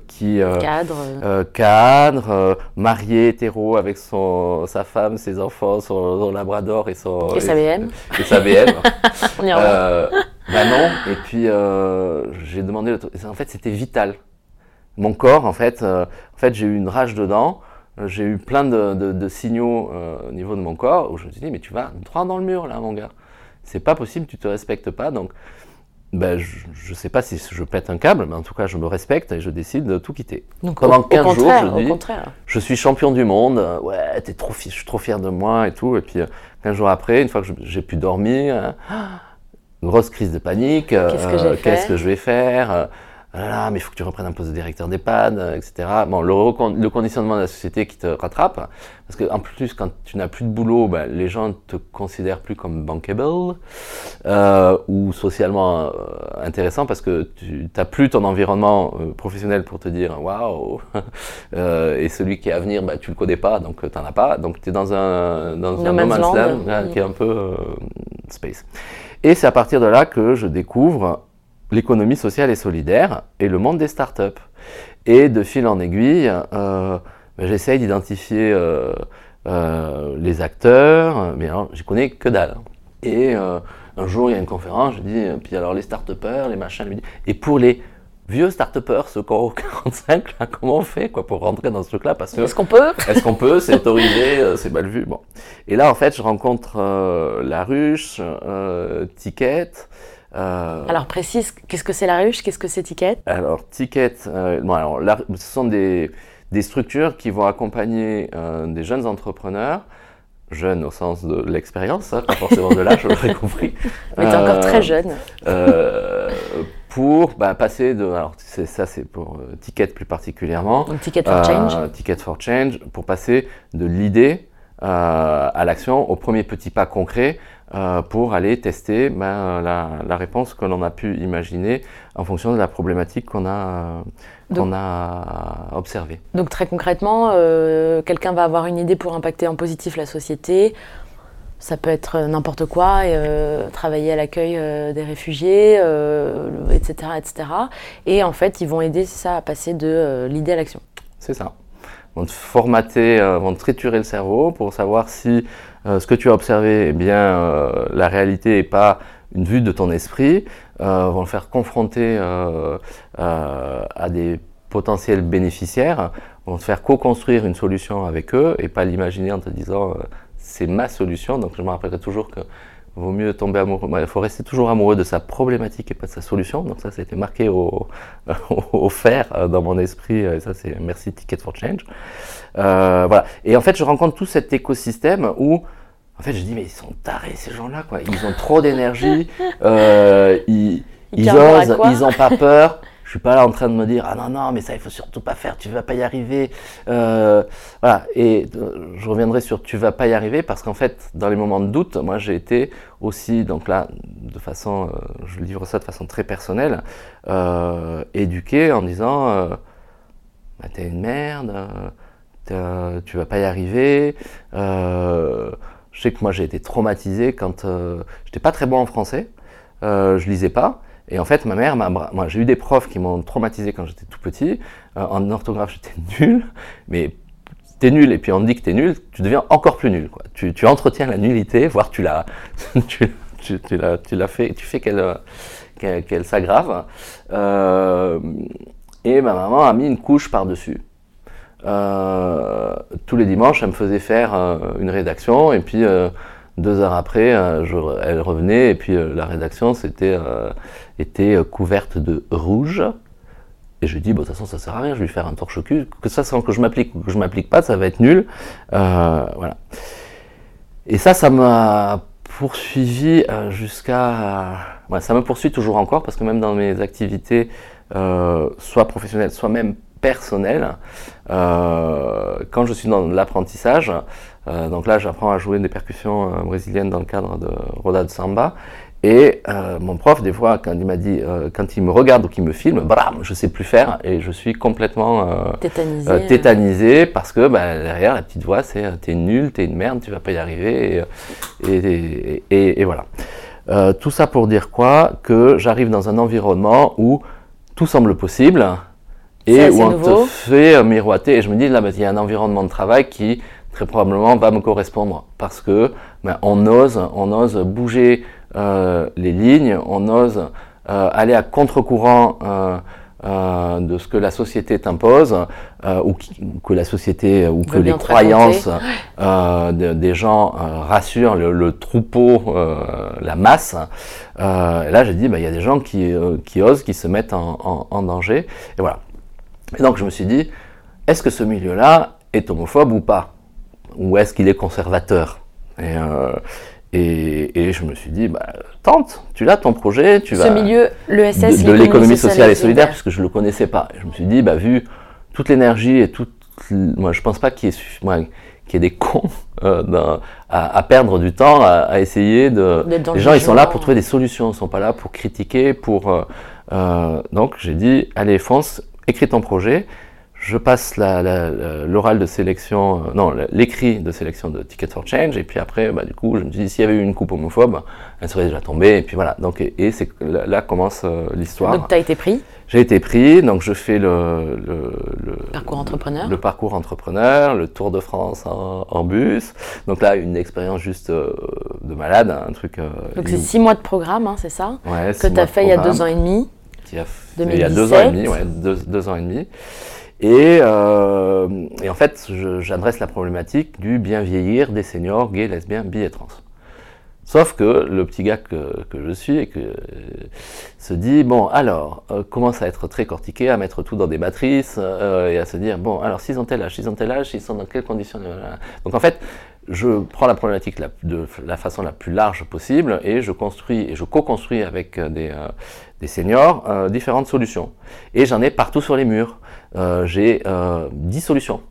S8: qui euh,
S2: Cadre. euh,
S8: cadre, euh, marié, hétéro, avec son, sa femme, ses enfants, son, son labrador et son
S2: Et sa BM.
S8: et sa BM. *laughs*
S2: on y revient.
S8: Bah non. Et puis j'ai demandé. En fait, c'était vital. Mon corps, en fait, en fait, j'ai eu une rage dedans. j'ai eu plein de, de- de signaux euh, au niveau de mon corps où je me suis dit, mais tu vas droit dans le mur là, mon gars. C'est pas possible, tu te respectes pas. Donc, ben, je, je sais pas si je pète un câble, mais en tout cas, je me respecte et je décide de tout quitter.
S2: Donc,
S8: Pendant
S2: au, au
S8: 15 jours, je dis-. Je suis champion du monde, euh, ouais, t'es trop, je suis trop fier de moi et tout. Et puis, euh, 15 jours après, une fois que j'ai pu dormir, euh, grosse crise de panique. euh,
S2: Qu'est-ce que
S8: je vais faire euh, ah là là, mais il faut que tu reprennes un poste de directeur d'EHPAD, euh, etc. Bon, le, conditionnement de la société qui te rattrape, parce que en plus, quand tu n'as plus de boulot, ben, les gens te considèrent plus comme bankable euh, ou socialement euh, intéressant, parce que tu n'as plus ton environnement euh, professionnel pour te dire waouh, *laughs* et celui qui est à venir, ben, tu le connais pas, donc tu n'en as pas, donc tu es dans un, dans
S2: No
S8: un
S2: man's
S8: no man's
S2: land.
S8: land, là,
S2: Mm.
S8: qui est un peu space. Et c'est à partir de là que je découvre l'économie sociale et solidaire et le monde des startups. Et de fil en aiguille, euh, j'essaye d'identifier euh, euh, les acteurs, mais alors j'y connais que dalle. Et un jour, il y a une conférence, je dis, puis alors les start-upers, les machins, et pour les vieux start-upers, ceux qui ont 45, là, comment on fait quoi, pour rentrer dans ce truc-là? Parce que
S2: Est-ce qu'on peut?
S8: est-ce qu'on peut? C'est autorisé euh, C'est mal vu. Bon. Et là, en fait, je rencontre euh, la ruche, euh, Ticket. Euh,
S2: Alors précise, qu'est-ce que c'est la ruche? Qu'est-ce que c'est Ticket?
S8: Alors, Ticket, euh, bon, alors, ce sont des, des structures qui vont accompagner euh, des jeunes entrepreneurs, jeunes au sens de l'expérience, hein, pas forcément de l'âge, *laughs* je l'aurais compris.
S2: Mais t'es encore très jeune.
S8: pour bah, passer de. Alors, c'est- ça, c'est pour Ticket plus particulièrement.
S2: Donc Ticket for Change.
S8: Ticket for Change, pour passer de l'idée à l'action, au premier petit pas concret, euh, pour aller tester ben, la, la réponse que l'on a pu imaginer en fonction de la problématique qu'on a, euh, qu'on a observée.
S2: Donc très concrètement, euh, quelqu'un va avoir une idée pour impacter en positif la société. Ça peut être euh, n'importe quoi, euh, travailler à l'accueil euh, des réfugiés, euh, etc., etc. Et en fait, ils vont aider ça à passer de euh, l'idée à l'action.
S8: C'est ça. Vont te formater, euh, vont te triturer le cerveau pour savoir si euh, ce que tu as observé, eh bien, euh, la réalité n'est pas une vue de ton esprit. Euh, vont le faire confronter à des potentiels bénéficiaires. Vont te faire co-construire une solution avec eux et pas l'imaginer en te disant c'est ma solution. Donc je me rappellerai toujours que vaut mieux tomber amoureux. Il faut rester toujours amoureux de sa problématique et pas de sa solution. Donc ça, ça a été marqué au, *laughs* au fer euh, dans mon esprit. Et ça, c'est merci Ticket for Change. Euh, voilà. Et en fait, je rencontre tout cet écosystème où, en fait, je dis mais ils sont tarés ces gens-là, quoi. Ils ont trop d'énergie. euh, ils,
S2: Ils
S8: osent. Ils ont pas peur. Je suis pas là en train de me dire ah non non mais ça il faut surtout pas faire tu vas pas y arriver. Euh, voilà. Et euh, je reviendrai sur tu vas pas y arriver parce qu'en fait dans les moments de doute moi j'ai été aussi donc là de façon euh, je livre ça de façon très personnelle éduqué en disant bah, t'es une merde tu vas pas y arriver. Je sais que moi j'ai été traumatisé quand j'étais pas très bon en français. Je lisais pas et en fait, ma mère, m'a moi, j'ai eu des profs qui m'ont traumatisé quand j'étais tout petit. Euh, en orthographe, j'étais *laughs* nul, mais t'es nul et puis on dit que t'es nul, tu deviens encore plus nul. Tu, entretiens la nullité, voire tu la, *laughs* tu, tu, la, tu la fais, tu fais qu'elle, euh, s'aggrave. Euh, et ma maman a mis une couche par-dessus. Tous les dimanches, elle me faisait faire une rédaction et puis deux heures après, elle revenait et puis la rédaction c'était était euh, couverte de rouge. Et je dis, bon, de toute façon, ça sert à rien, je vais lui faire un torche-cul. Que ça, sans que je m'applique ou que je m'applique pas, ça va être nul. Euh, voilà. Et ça, ça m'a poursuivi euh, jusqu'à. Ça me poursuit toujours encore parce que même dans mes activités, soit professionnelles, soit même personnelles, quand je suis dans l'apprentissage, donc là, j'apprends à jouer des percussions brésiliennes dans le cadre de Roda de Samba. Et euh, mon prof, des fois, quand il m'a dit, euh, quand il me regarde ou qu'il me filme, bram, je sais plus faire et je suis complètement euh,
S2: Tétanisé.
S8: euh, tétanisé parce que bah, derrière la petite voix c'est t'es nul, t'es une merde, tu vas pas y arriver et, et, et- et- et voilà. Tout ça pour dire quoi? Que j'arrive dans un environnement où tout semble possible et où on
S2: nouveau.
S8: te fait miroiter et je me dis là bah, il y a un environnement de travail qui très probablement va me correspondre parce que ben, on ose on ose bouger les lignes, on ose euh, aller à contre-courant euh, euh, de ce que la société t'impose, euh, ou, que la société, ou que les croyances euh, de- des gens euh, rassurent le, le troupeau, euh, la masse. Euh, là, j'ai dit, bah, il y a des gens qui, euh, qui osent, qui se mettent en, en- en danger. Et voilà. Et donc, je me suis dit, est-ce que ce milieu-là est homophobe ou pas? Ou est-ce qu'il est conservateur? Et, euh, et, et je me suis dit, bah, tente, tu l'as ton projet, tu
S2: Ce
S8: vas
S2: milieu, l'ESS,
S8: de, de l'économie sociale et solidaire, puisque je le connaissais pas. Et je me suis dit, bah, vu toute l'énergie et toute, moi, je pense pas qu'il y ait, y des cons euh, dans- à, à perdre du temps à, à essayer de.
S2: Dans
S8: Les
S2: le
S8: gens, ils sont là pour trouver des solutions, ils sont pas là pour critiquer, pour. euh, euh, donc, j'ai dit, allez, fonce, écris ton projet. Je passe l'oral de sélection, euh, non, l'écrit de sélection de Ticket for Change, et puis après, bah, du coup, je me suis dit, s'il y avait eu une coupe homophobe, elle serait déjà tombée, et puis voilà. Donc, et, et c'est que là, là commence euh, l'histoire.
S2: Donc tu as été pris,
S8: J'ai été pris, donc je fais le, le, le-
S2: parcours entrepreneur.
S8: le parcours entrepreneur, le Tour de France en, en bus. Donc là, une expérience juste euh, de malade, un truc.
S2: Donc c'est six mois de programme, hein, c'est ça?
S8: Ouais,
S2: Que tu as fait il y a deux ans et demi?
S8: qui a fait- Il y a deux ans
S2: 2017.
S8: et demi, ouais, deux, deux ans et demi. Et, euh, et en fait, j'adresse la problématique du bien vieillir des seniors gays, lesbiens, bi et trans. Sauf que le petit gars que, je suis et que euh, se dit bon alors euh, commence à être très cortiqué, à mettre tout dans des matrices euh, et à se dire bon alors s'ils ont tel âge, s'ils ont tel âge, ils sont dans quelles conditions Donc en fait je prends la problématique de la façon la plus large possible et je construis et je co-construis avec des, seniors différentes solutions. Et j'en ai partout sur les murs. Euh, J'ai euh, 10 solutions.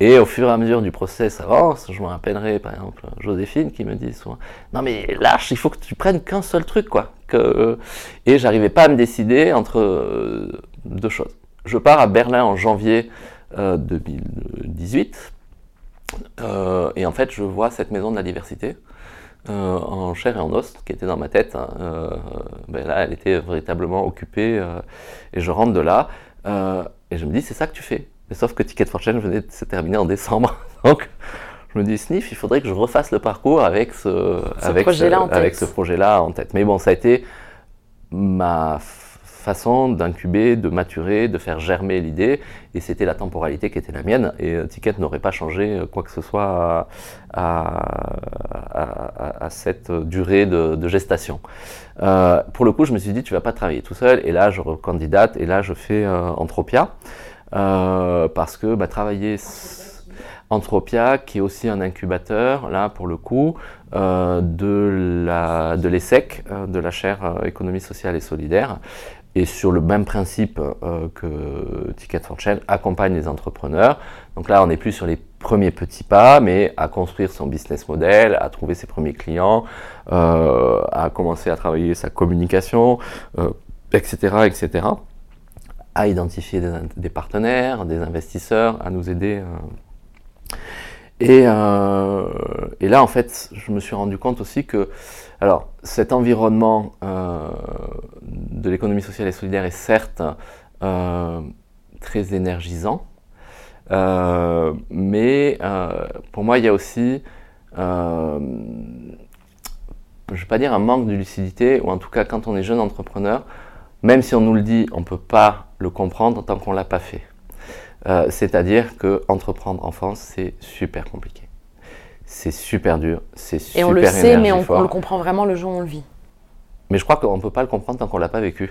S8: Et au fur et à mesure du process avance, je me rappellerai par exemple Joséphine qui me dit souvent Non mais lâche, il faut que tu prennes qu'un seul truc quoi. Que... Et j'arrivais pas à me décider entre euh, deux choses. Je pars à Berlin en janvier euh, 2018 euh, et en fait je vois cette maison de la diversité en chair et en os qui était dans ma tête. hein. Ben là elle était véritablement occupée et je rentre de là euh, et je me dis c'est ça que tu fais. Mais sauf que Ticket for Change venait de se terminer en décembre. *laughs* Donc, je me dis, Sniff, il faudrait que je refasse le parcours avec ce,
S2: projet-là en tête.
S8: en. Mais bon, ça a été ma façon d'incuber, de maturer, de faire germer l'idée. Et c'était la temporalité qui était la mienne. Et euh, Ticket n'aurait pas changé euh, quoi que ce soit à, cette durée de, gestation. Euh, pour le coup, je me suis dit, tu vas pas travailler tout seul. Et là, je recandidate. Et là, je fais Entropia. Parce que bah, travailler Entropia, qui est aussi un incubateur, là pour le coup, de la- de l'ESSEC, euh, de la chaire économie sociale et solidaire, et sur le même principe euh, que Ticket for Change, accompagne les entrepreneurs. Donc là, on n'est plus sur les premiers petits pas, mais à construire son business model, à trouver ses premiers clients, euh, à commencer à travailler sa communication, euh, etc., etc à identifier des, partenaires, des investisseurs, à nous aider. et là, en fait, je me suis rendu compte aussi que, alors, cet environnement euh, de l'économie sociale et solidaire est certes euh, très énergisant, euh, mais pour moi, il y a aussi, je ne vais pas dire un manque de lucidité, ou en tout cas, quand on est jeune entrepreneur, même si on nous le dit, on ne peut pas le comprendre tant qu'on ne l'a pas fait. C'est-à-dire que entreprendre en France, c'est super compliqué. C'est super dur, c'est super
S2: Et on le sait, mais on, le comprend vraiment le jour où on le vit.
S8: Mais je crois qu'on ne peut pas le comprendre tant qu'on ne l'a pas vécu.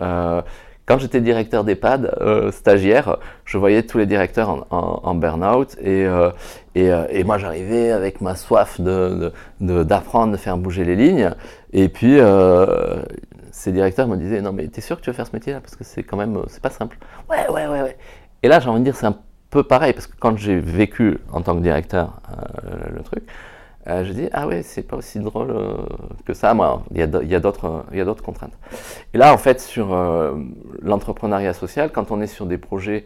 S8: Euh, quand j'étais directeur d'EHPAD, euh, stagiaire, je voyais tous les directeurs en, en- en burn-out et, euh, et, et moi j'arrivais avec ma soif de- de- de- d'apprendre, de, faire bouger les lignes. Et puis euh, ces directeurs me disaient Non, mais t'es sûr que tu veux faire ce métier-là? Parce que c'est quand même, c'est pas simple. Ouais, ouais, ouais, ouais. Et là, j'ai envie de dire, c'est un peu pareil parce que quand j'ai vécu en tant que directeur euh, le, truc, euh, je dis ah ouais c'est pas aussi drôle euh, que ça moi. Il y a a d'autres contraintes. Et là en fait sur euh, l'entrepreneuriat social quand on est sur des projets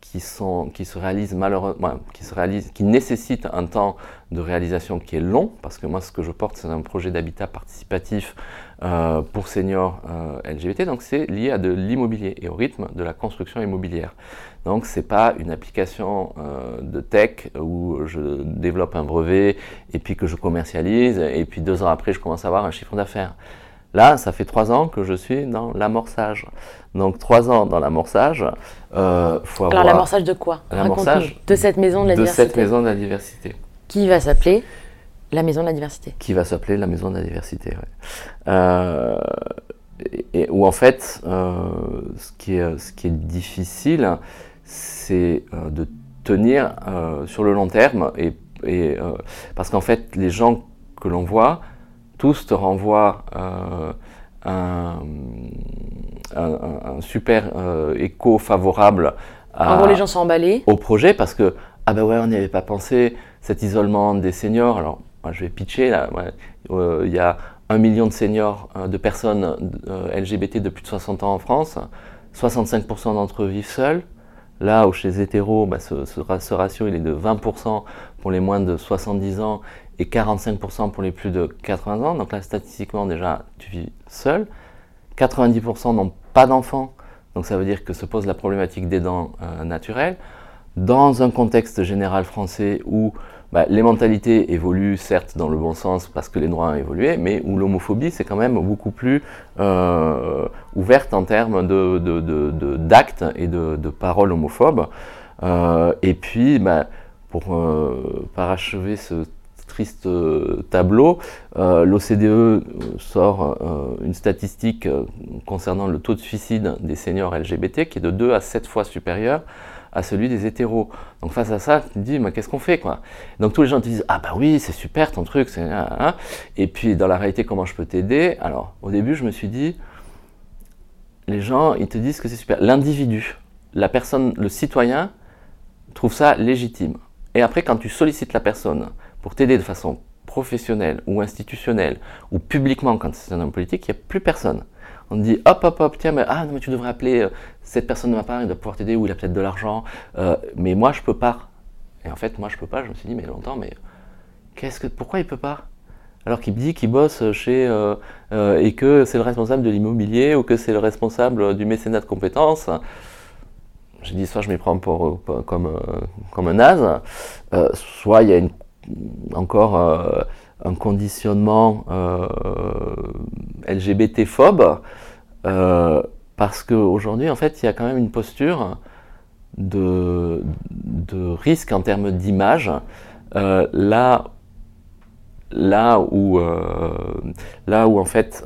S8: qui sont qui se réalisent malheureusement qui se réalisent qui nécessitent un temps de réalisation qui est long parce que moi ce que je porte c'est un projet d'habitat participatif euh, pour seniors euh, LGBT donc c'est lié à de l'immobilier et au rythme de la construction immobilière donc c'est pas une application euh, de tech où je développe un brevet et puis que je commercialise et puis deux ans après je commence à avoir un chiffre d'affaires. Là, ça fait trois ans que je suis dans l'amorçage. Donc trois ans dans l'amorçage, euh, faut avoir...
S2: Alors l'amorçage de quoi?
S8: L'amorçage.
S2: De cette maison de la
S8: de
S2: diversité.
S8: cette maison de la diversité.
S2: Qui va s'appeler la maison de la diversité?
S8: qui va s'appeler la maison de la diversité. ouais. Euh, et, et où en fait, euh, ce, qui est, ce qui est difficile, c'est euh, de tenir euh, sur le long terme, et, et, parce qu'en fait, les gens que l'on voit, tous te renvoient euh, un, un- un- un super euh, écho favorable à,
S2: En gros, les gens sont emballés.
S8: au projet parce que ah ben ouais on n'y avait pas pensé cet isolement des seniors. Alors moi, je vais pitcher là ouais, euh, il y a un million de seniors de personnes LGBT de plus de 60 ans en France. 65% d'entre eux vivent seuls. Là où chez les hétéros bah, ce, ce ratio il est de 20% pour les moins de 70 ans et 45% pour les plus de 80 ans. Donc là statistiquement déjà tu vis seul. 90% n'ont pas d'enfants. Donc ça veut dire que se pose la problématique des dents euh, naturelles. Dans un contexte général français où bah, les mentalités évoluent certes dans le bon sens parce que les droits ont évolué, mais où l'homophobie c'est quand même beaucoup plus euh, ouverte en termes de, de- de- d'actes et de, paroles homophobes. Euh, et puis, bah, pour parachever ce triste euh, tableau, euh, l'OCDE euh, sort une statistique concernant le taux de suicide des seniors LGBT qui est de 2 à 7 fois supérieur à celui des hétéros. Donc face à ça, tu te dis, mais qu'est-ce qu'on fait quoi? Donc tous les gens te disent, ah bah oui, c'est super ton truc, c'est... ah, ah. et puis dans la réalité, comment je peux t'aider? Alors au début, je me suis dit, les gens, ils te disent que c'est super. L'individu, la personne, le citoyen, trouve ça légitime. Et après, quand tu sollicites la personne pour t'aider de façon professionnelle ou institutionnelle ou publiquement quand c'est un homme politique, il n'y a plus personne. On te dit hop hop hop tiens mais ah non mais tu devrais appeler euh, cette personne de ma part il doit pouvoir t'aider ou il a peut-être de l'argent Euh, mais moi je peux pas. Et en fait moi je peux pas je me suis dit mais longtemps mais qu'est-ce que pourquoi il peut pas? Alors qu'il me dit qu'il bosse chez euh, et que c'est le responsable de l'immobilier ou que c'est le responsable du mécénat de compétences. J'ai dit soit je m'y prends pour, comme, comme un naze, soit il y a une, encore euh, un conditionnement euh, LGBT-phobe, euh, parce qu'aujourd'hui, en fait, il y a quand même une posture de, risque en termes d'image, là, là, où, là où, en fait,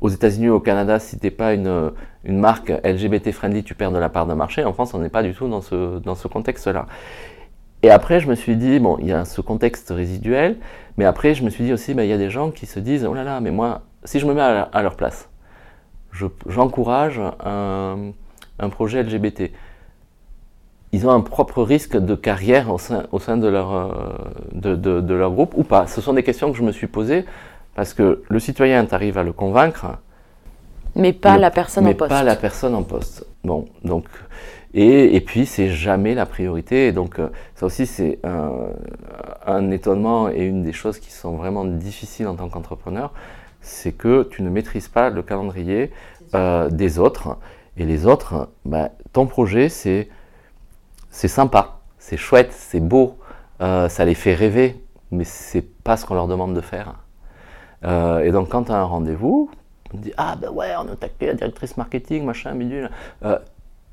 S8: aux États-Unis au Canada, si tu n'es pas une, marque LGBT friendly, tu perds de la part de marché. En France, on n'est pas du tout dans ce, dans ce contexte-là. Et après, je me suis dit, bon, il y a ce contexte résiduel, mais après, je me suis dit aussi, bah, il y a des gens qui se disent, oh là là, mais moi, si je me mets à, à leur place, je- j'encourage un, un projet LGBT. Ils ont un propre risque de carrière au sein, au sein de, leur, euh, de, de- de leur groupe ou pas? Ce sont des questions que je me suis posées parce que le citoyen, tu arrives à le convaincre,
S2: Mais pas
S8: le-
S2: la personne
S8: mais
S2: en poste.
S8: pas la personne en poste. Bon, donc, et, et puis c'est jamais la priorité. Et donc, euh, ça aussi, c'est un, un étonnement et une des choses qui sont vraiment difficiles en tant qu'entrepreneur, c'est que tu ne maîtrises pas le calendrier euh, des autres. Et les autres, bah, ton projet, c'est c'est sympa, c'est chouette, c'est beau, euh, ça les fait rêver, mais c'est pas ce qu'on leur demande de faire. Euh, et donc, quand tu as un rendez-vous, on te dit Ah, ben ouais, on a attaqué la directrice marketing, machin, bidule. Euh,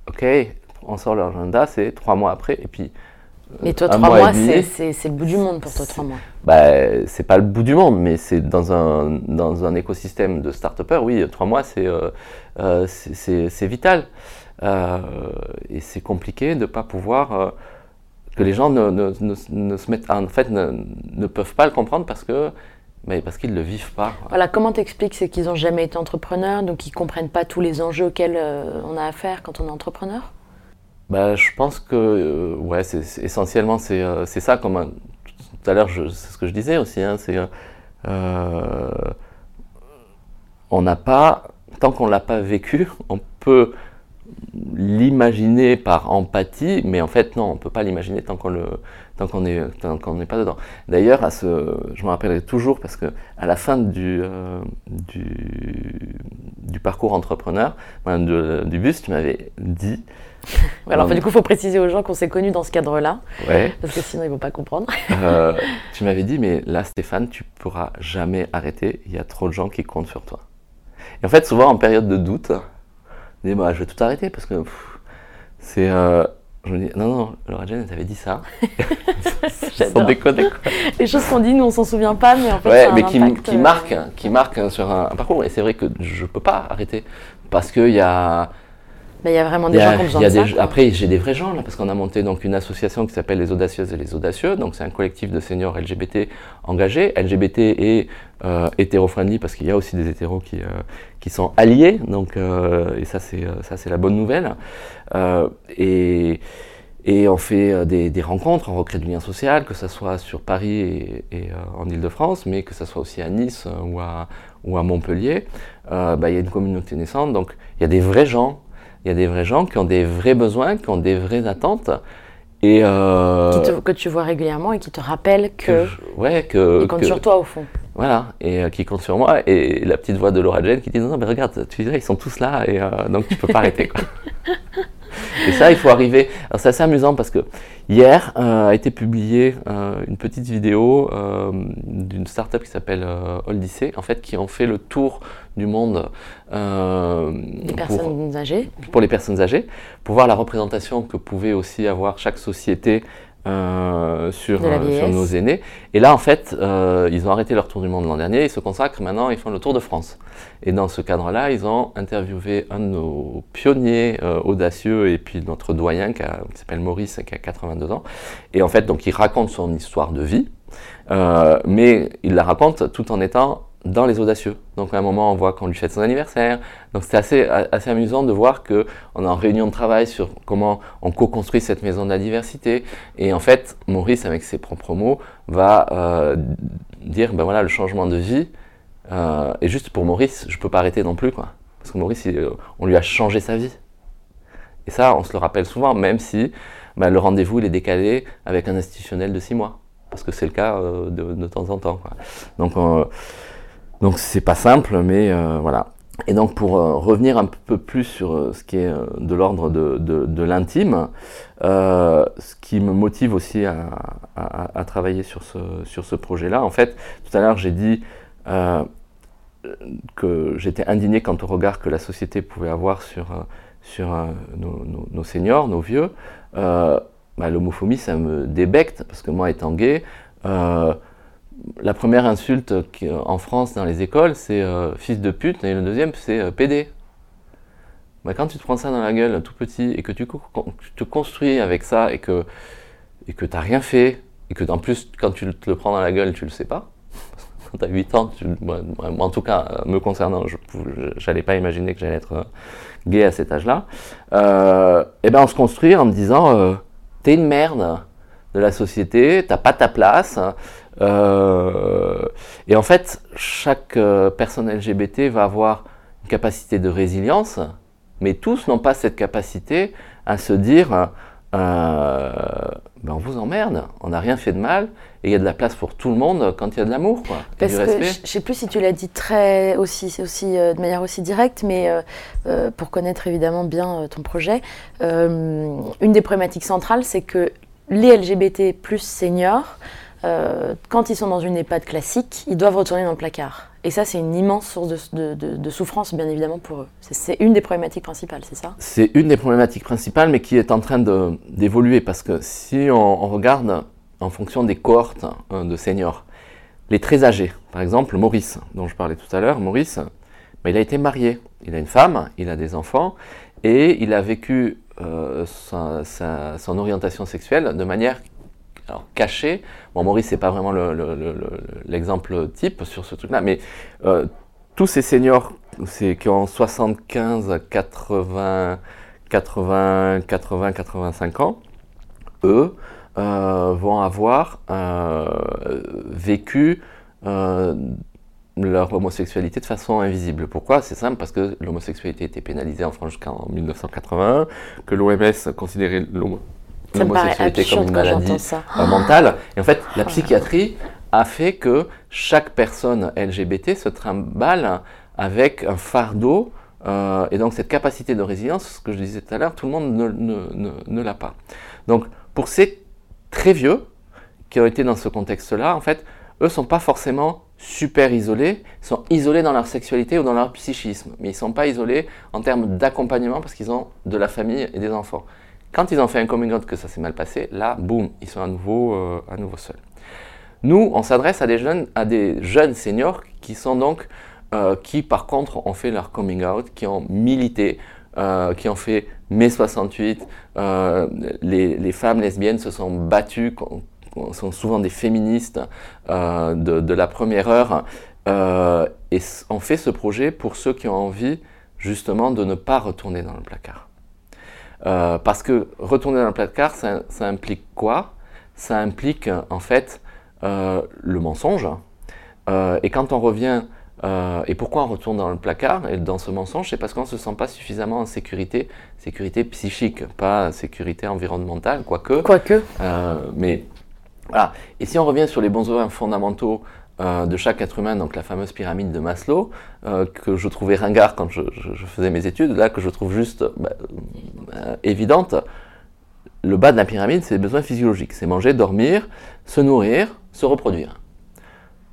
S8: ok, on sort l'agenda, c'est trois mois après, et puis.
S2: Mais toi, trois
S8: mois
S2: c'est- le bout du monde pour toi, trois mois.
S8: bah, c'est pas le bout du monde, mais c'est dans un, dans un écosystème de start-upers, oui, trois mois, c'est euh, euh, c'est- vital. Euh, et c'est compliqué de ne pas pouvoir. euh, que les gens ne, ne- ne- ne se mettent. En fait, ne, ne peuvent pas le comprendre parce que. Mais parce qu'ils ne le vivent pas.
S2: Voilà, comment t'expliques C'est qu'ils n'ont jamais été entrepreneurs, donc ils comprennent pas tous les enjeux auxquels euh, on a affaire quand on est entrepreneur?
S8: Bah, je pense que euh, ouais, essentiellement c'est, euh, c'est ça. Comme un- tout à l'heure, c'est ce que je disais aussi. hein, c'est, euh, on n'a pas, tant qu'on l'a pas vécu, *laughs* on peut l'imaginer par empathie, mais en fait non, on peut pas l'imaginer tant qu'on le, tant qu'on n'est pas dedans. D'ailleurs, à ce, je me rappellerai toujours parce que à la fin du, euh, du, du parcours entrepreneur, enfin, de- du bus, tu m'avais dit.
S2: Alors,
S8: Non,
S2: enfin, du coup, il faut préciser aux gens qu'on s'est connus dans ce cadre-là,
S8: Ouais.
S2: parce que sinon ils vont pas comprendre.
S8: Euh, tu m'avais dit, mais là, Stéphane, tu pourras jamais arrêter. Il y a trop de gens qui comptent sur toi. Et en fait, souvent en période de doute, je dis, bah, je vais tout arrêter parce que c'est. Euh, je me dis, non, non, Laura Jane, elle t'avait dit ça. *laughs* Sans déconner, quoi.
S2: Les choses qu'on dit, nous on s'en souvient pas, mais en fait,
S8: Ouais,
S2: ça a
S8: mais
S2: un
S8: qui,
S2: impact,
S8: qui
S2: euh,
S8: marque, qui marque sur un, un parcours. Et c'est vrai que je peux pas arrêter parce qu'il y a,
S2: Il y a vraiment des
S8: a-
S2: gens qui ont besoin de ça. quoi.
S8: après j'ai des vrais gens là parce qu'on a monté donc une association qui s'appelle les audacieuses et les audacieux. Donc c'est un collectif de seniors LGBT engagés, LGBT et euh, hétéro-friendly parce qu'il y a aussi des hétéros qui, euh, qui sont alliés. Donc euh, et ça c'est euh, ça c'est la bonne nouvelle. Et et on fait des, des rencontres, on recrée du lien social, que ce soit sur Paris et, et, euh, en Ile-de-France, mais que ce soit aussi à Nice ou, à, ou à Montpellier. Euh, bah, Il y a une communauté naissante, donc il y a des vrais gens, il y a des vrais gens qui ont des vrais besoins, qui ont des vraies attentes. Et euh,
S2: te- que tu vois régulièrement et qui te rappellent que,
S8: que je- ouais, que,
S2: ils comptent
S8: que-
S2: sur toi au fond.
S8: Voilà, et euh, qui comptent sur moi, et la petite voix de Laura Jane qui dit non, non, mais regarde, tu dirais, ils sont tous là, et euh, donc tu peux pas arrêter. Quoi. *laughs* et ça, il faut arriver. Alors c'est assez amusant parce que hier euh, a été publiée une petite vidéo d'une startup qui s'appelle Odyssey, en fait, qui ont fait le tour du monde pour-
S2: personnes âgées.
S8: pour les personnes âgées, pour voir la représentation que pouvait aussi avoir chaque société euh, sur, euh, sur nos aînés. Et là, en fait, euh, ils ont arrêté leur tour du monde l'an dernier, ils se consacrent maintenant, ils font le tour de France. Et dans ce cadre-là, ils ont interviewé un de nos pionniers euh, audacieux et puis notre doyen qui, qui s'appelle Maurice, qui a 82 ans. Et en fait, donc, il raconte son histoire de vie, euh, mais il la raconte tout en étant dans les audacieux. Donc à un moment, on voit qu'on lui fête son anniversaire. Donc c'est assez, assez amusant de voir que on est en réunion de travail sur comment on co-construit cette maison de la diversité. Et en fait, Maurice, avec ses propres mots, va euh, dire, ben voilà, le changement de vie. euh, et juste pour Maurice, je peux pas arrêter non plus, quoi. Parce que Maurice, il- on lui a changé sa vie. Et ça, on se le rappelle souvent, même si ben, le rendez-vous il est décalé avec un institutionnel de six mois. Parce que c'est le cas euh, de, de temps en temps. Quoi. Donc, euh, donc c'est pas simple, mais euh, voilà. Et donc pour euh, revenir un peu plus sur euh, ce qui est de l'ordre de, de, l'intime, ce qui me motive aussi à, à- travailler sur ce, sur ce projet-là, en fait, tout à l'heure j'ai dit que j'étais indigné quant au regard que la société pouvait avoir sur, sur nos, seniors, nos vieux. Bah, L'homophobie, ça me débecte, parce que moi, étant gay, la première insulte qui- en France dans les écoles, c'est euh, fils de pute, et le deuxième, c'est euh, PD. Bah, quand tu te prends ça dans la gueule tout petit et que tu, te construis avec ça et que et que t'as rien fait et que en plus quand tu te le prends dans la gueule, tu le sais pas. *laughs* Quand t'as 8 ans, tu, en tout cas euh, me concernant, je j'allais pas imaginer que j'allais être euh, gay à cet âge-là. Euh, et ben on se construit en me disant euh, t'es une merde de la société, t'as pas ta place. Euh, et en fait, chaque euh, personne LGBT va avoir une capacité de résilience, mais tous n'ont pas cette capacité à se dire euh, ben on vous emmerde, on n'a rien fait de mal, et il y a de la place pour tout le monde quand il y a de l'amour,
S2: Parce
S8: du
S2: que je je sais plus si tu l'as dit très aussi, c'est aussi euh, de manière aussi directe, mais euh, pour connaître évidemment bien ton projet, une des problématiques centrales, c'est que les LGBT plus seniors, euh, quand ils sont dans une EHPAD classique, ils doivent retourner dans le placard. Et ça, c'est une immense source de, souffrance, bien évidemment, pour eux. C'est- une des problématiques principales, c'est ça?
S8: C'est une des problématiques principales, mais qui est en train d'évoluer, parce que si on, regarde en fonction des cohortes hein, de seniors, les très âgés, par exemple Maurice, dont je parlais tout à l'heure, Maurice, ben, il a été marié, il a une femme, il a des enfants, et il a vécu euh, son orientation sexuelle de manière alors, cachée. Bon, Maurice, c'est pas vraiment le- le- le- le- l'exemple type sur ce truc-là, mais euh, tous ces seniors qui ont 75, 80, 80, 80, 85 ans, eux euh, vont avoir euh, vécu leur homosexualité de façon invisible. Pourquoi? C'est simple, parce que l'homosexualité était pénalisée en France jusqu'en 1981, que l'OMS considérait l'homo-
S2: Ça me paraît
S8: l'homosexualité comme une maladie mentale. Et en fait, la psychiatrie a fait que chaque personne LGBT se trimballe avec un fardeau. euh, et donc cette capacité de résilience, ce que je disais tout à l'heure, tout le monde ne, ne- ne- ne l'a pas. Donc pour ces très vieux qui ont été dans ce contexte-là, en fait, eux sont pas forcément super isolés, sont isolés dans leur sexualité ou dans leur psychisme, mais ils ne sont pas isolés en termes d'accompagnement parce qu'ils ont de la famille et des enfants. Quand ils ont fait un coming out que ça s'est mal passé, là, boum, ils sont à nouveau, euh, à nouveau seuls. Nous, on s'adresse à des jeunes, à des jeunes seniors qui sont donc, euh, qui par contre ont fait leur coming out, qui ont milité, euh, qui ont fait mai 68. Les, les, femmes lesbiennes se sont battues, sont souvent des féministes de, de, la première heure, et on fait ce projet pour ceux qui ont envie justement de ne pas retourner dans le placard. Euh, parce que retourner dans le placard, ça, ça implique quoi? Ça implique en fait euh, le mensonge. Euh, et quand on revient, et pourquoi on retourne dans le placard et dans ce mensonge? C'est parce qu'on ne se sent pas suffisamment en sécurité, sécurité psychique, pas sécurité environnementale, quoique.
S2: Quoique.
S8: mais voilà. Et si on revient sur les besoins fondamentaux euh, de chaque être humain, donc la fameuse pyramide de Maslow, euh, que je trouvais ringard quand je, faisais mes études, là que je trouve juste bah, euh, évidente. Le bas de la pyramide, c'est les besoins physiologiques. C'est manger, dormir, se nourrir, se reproduire.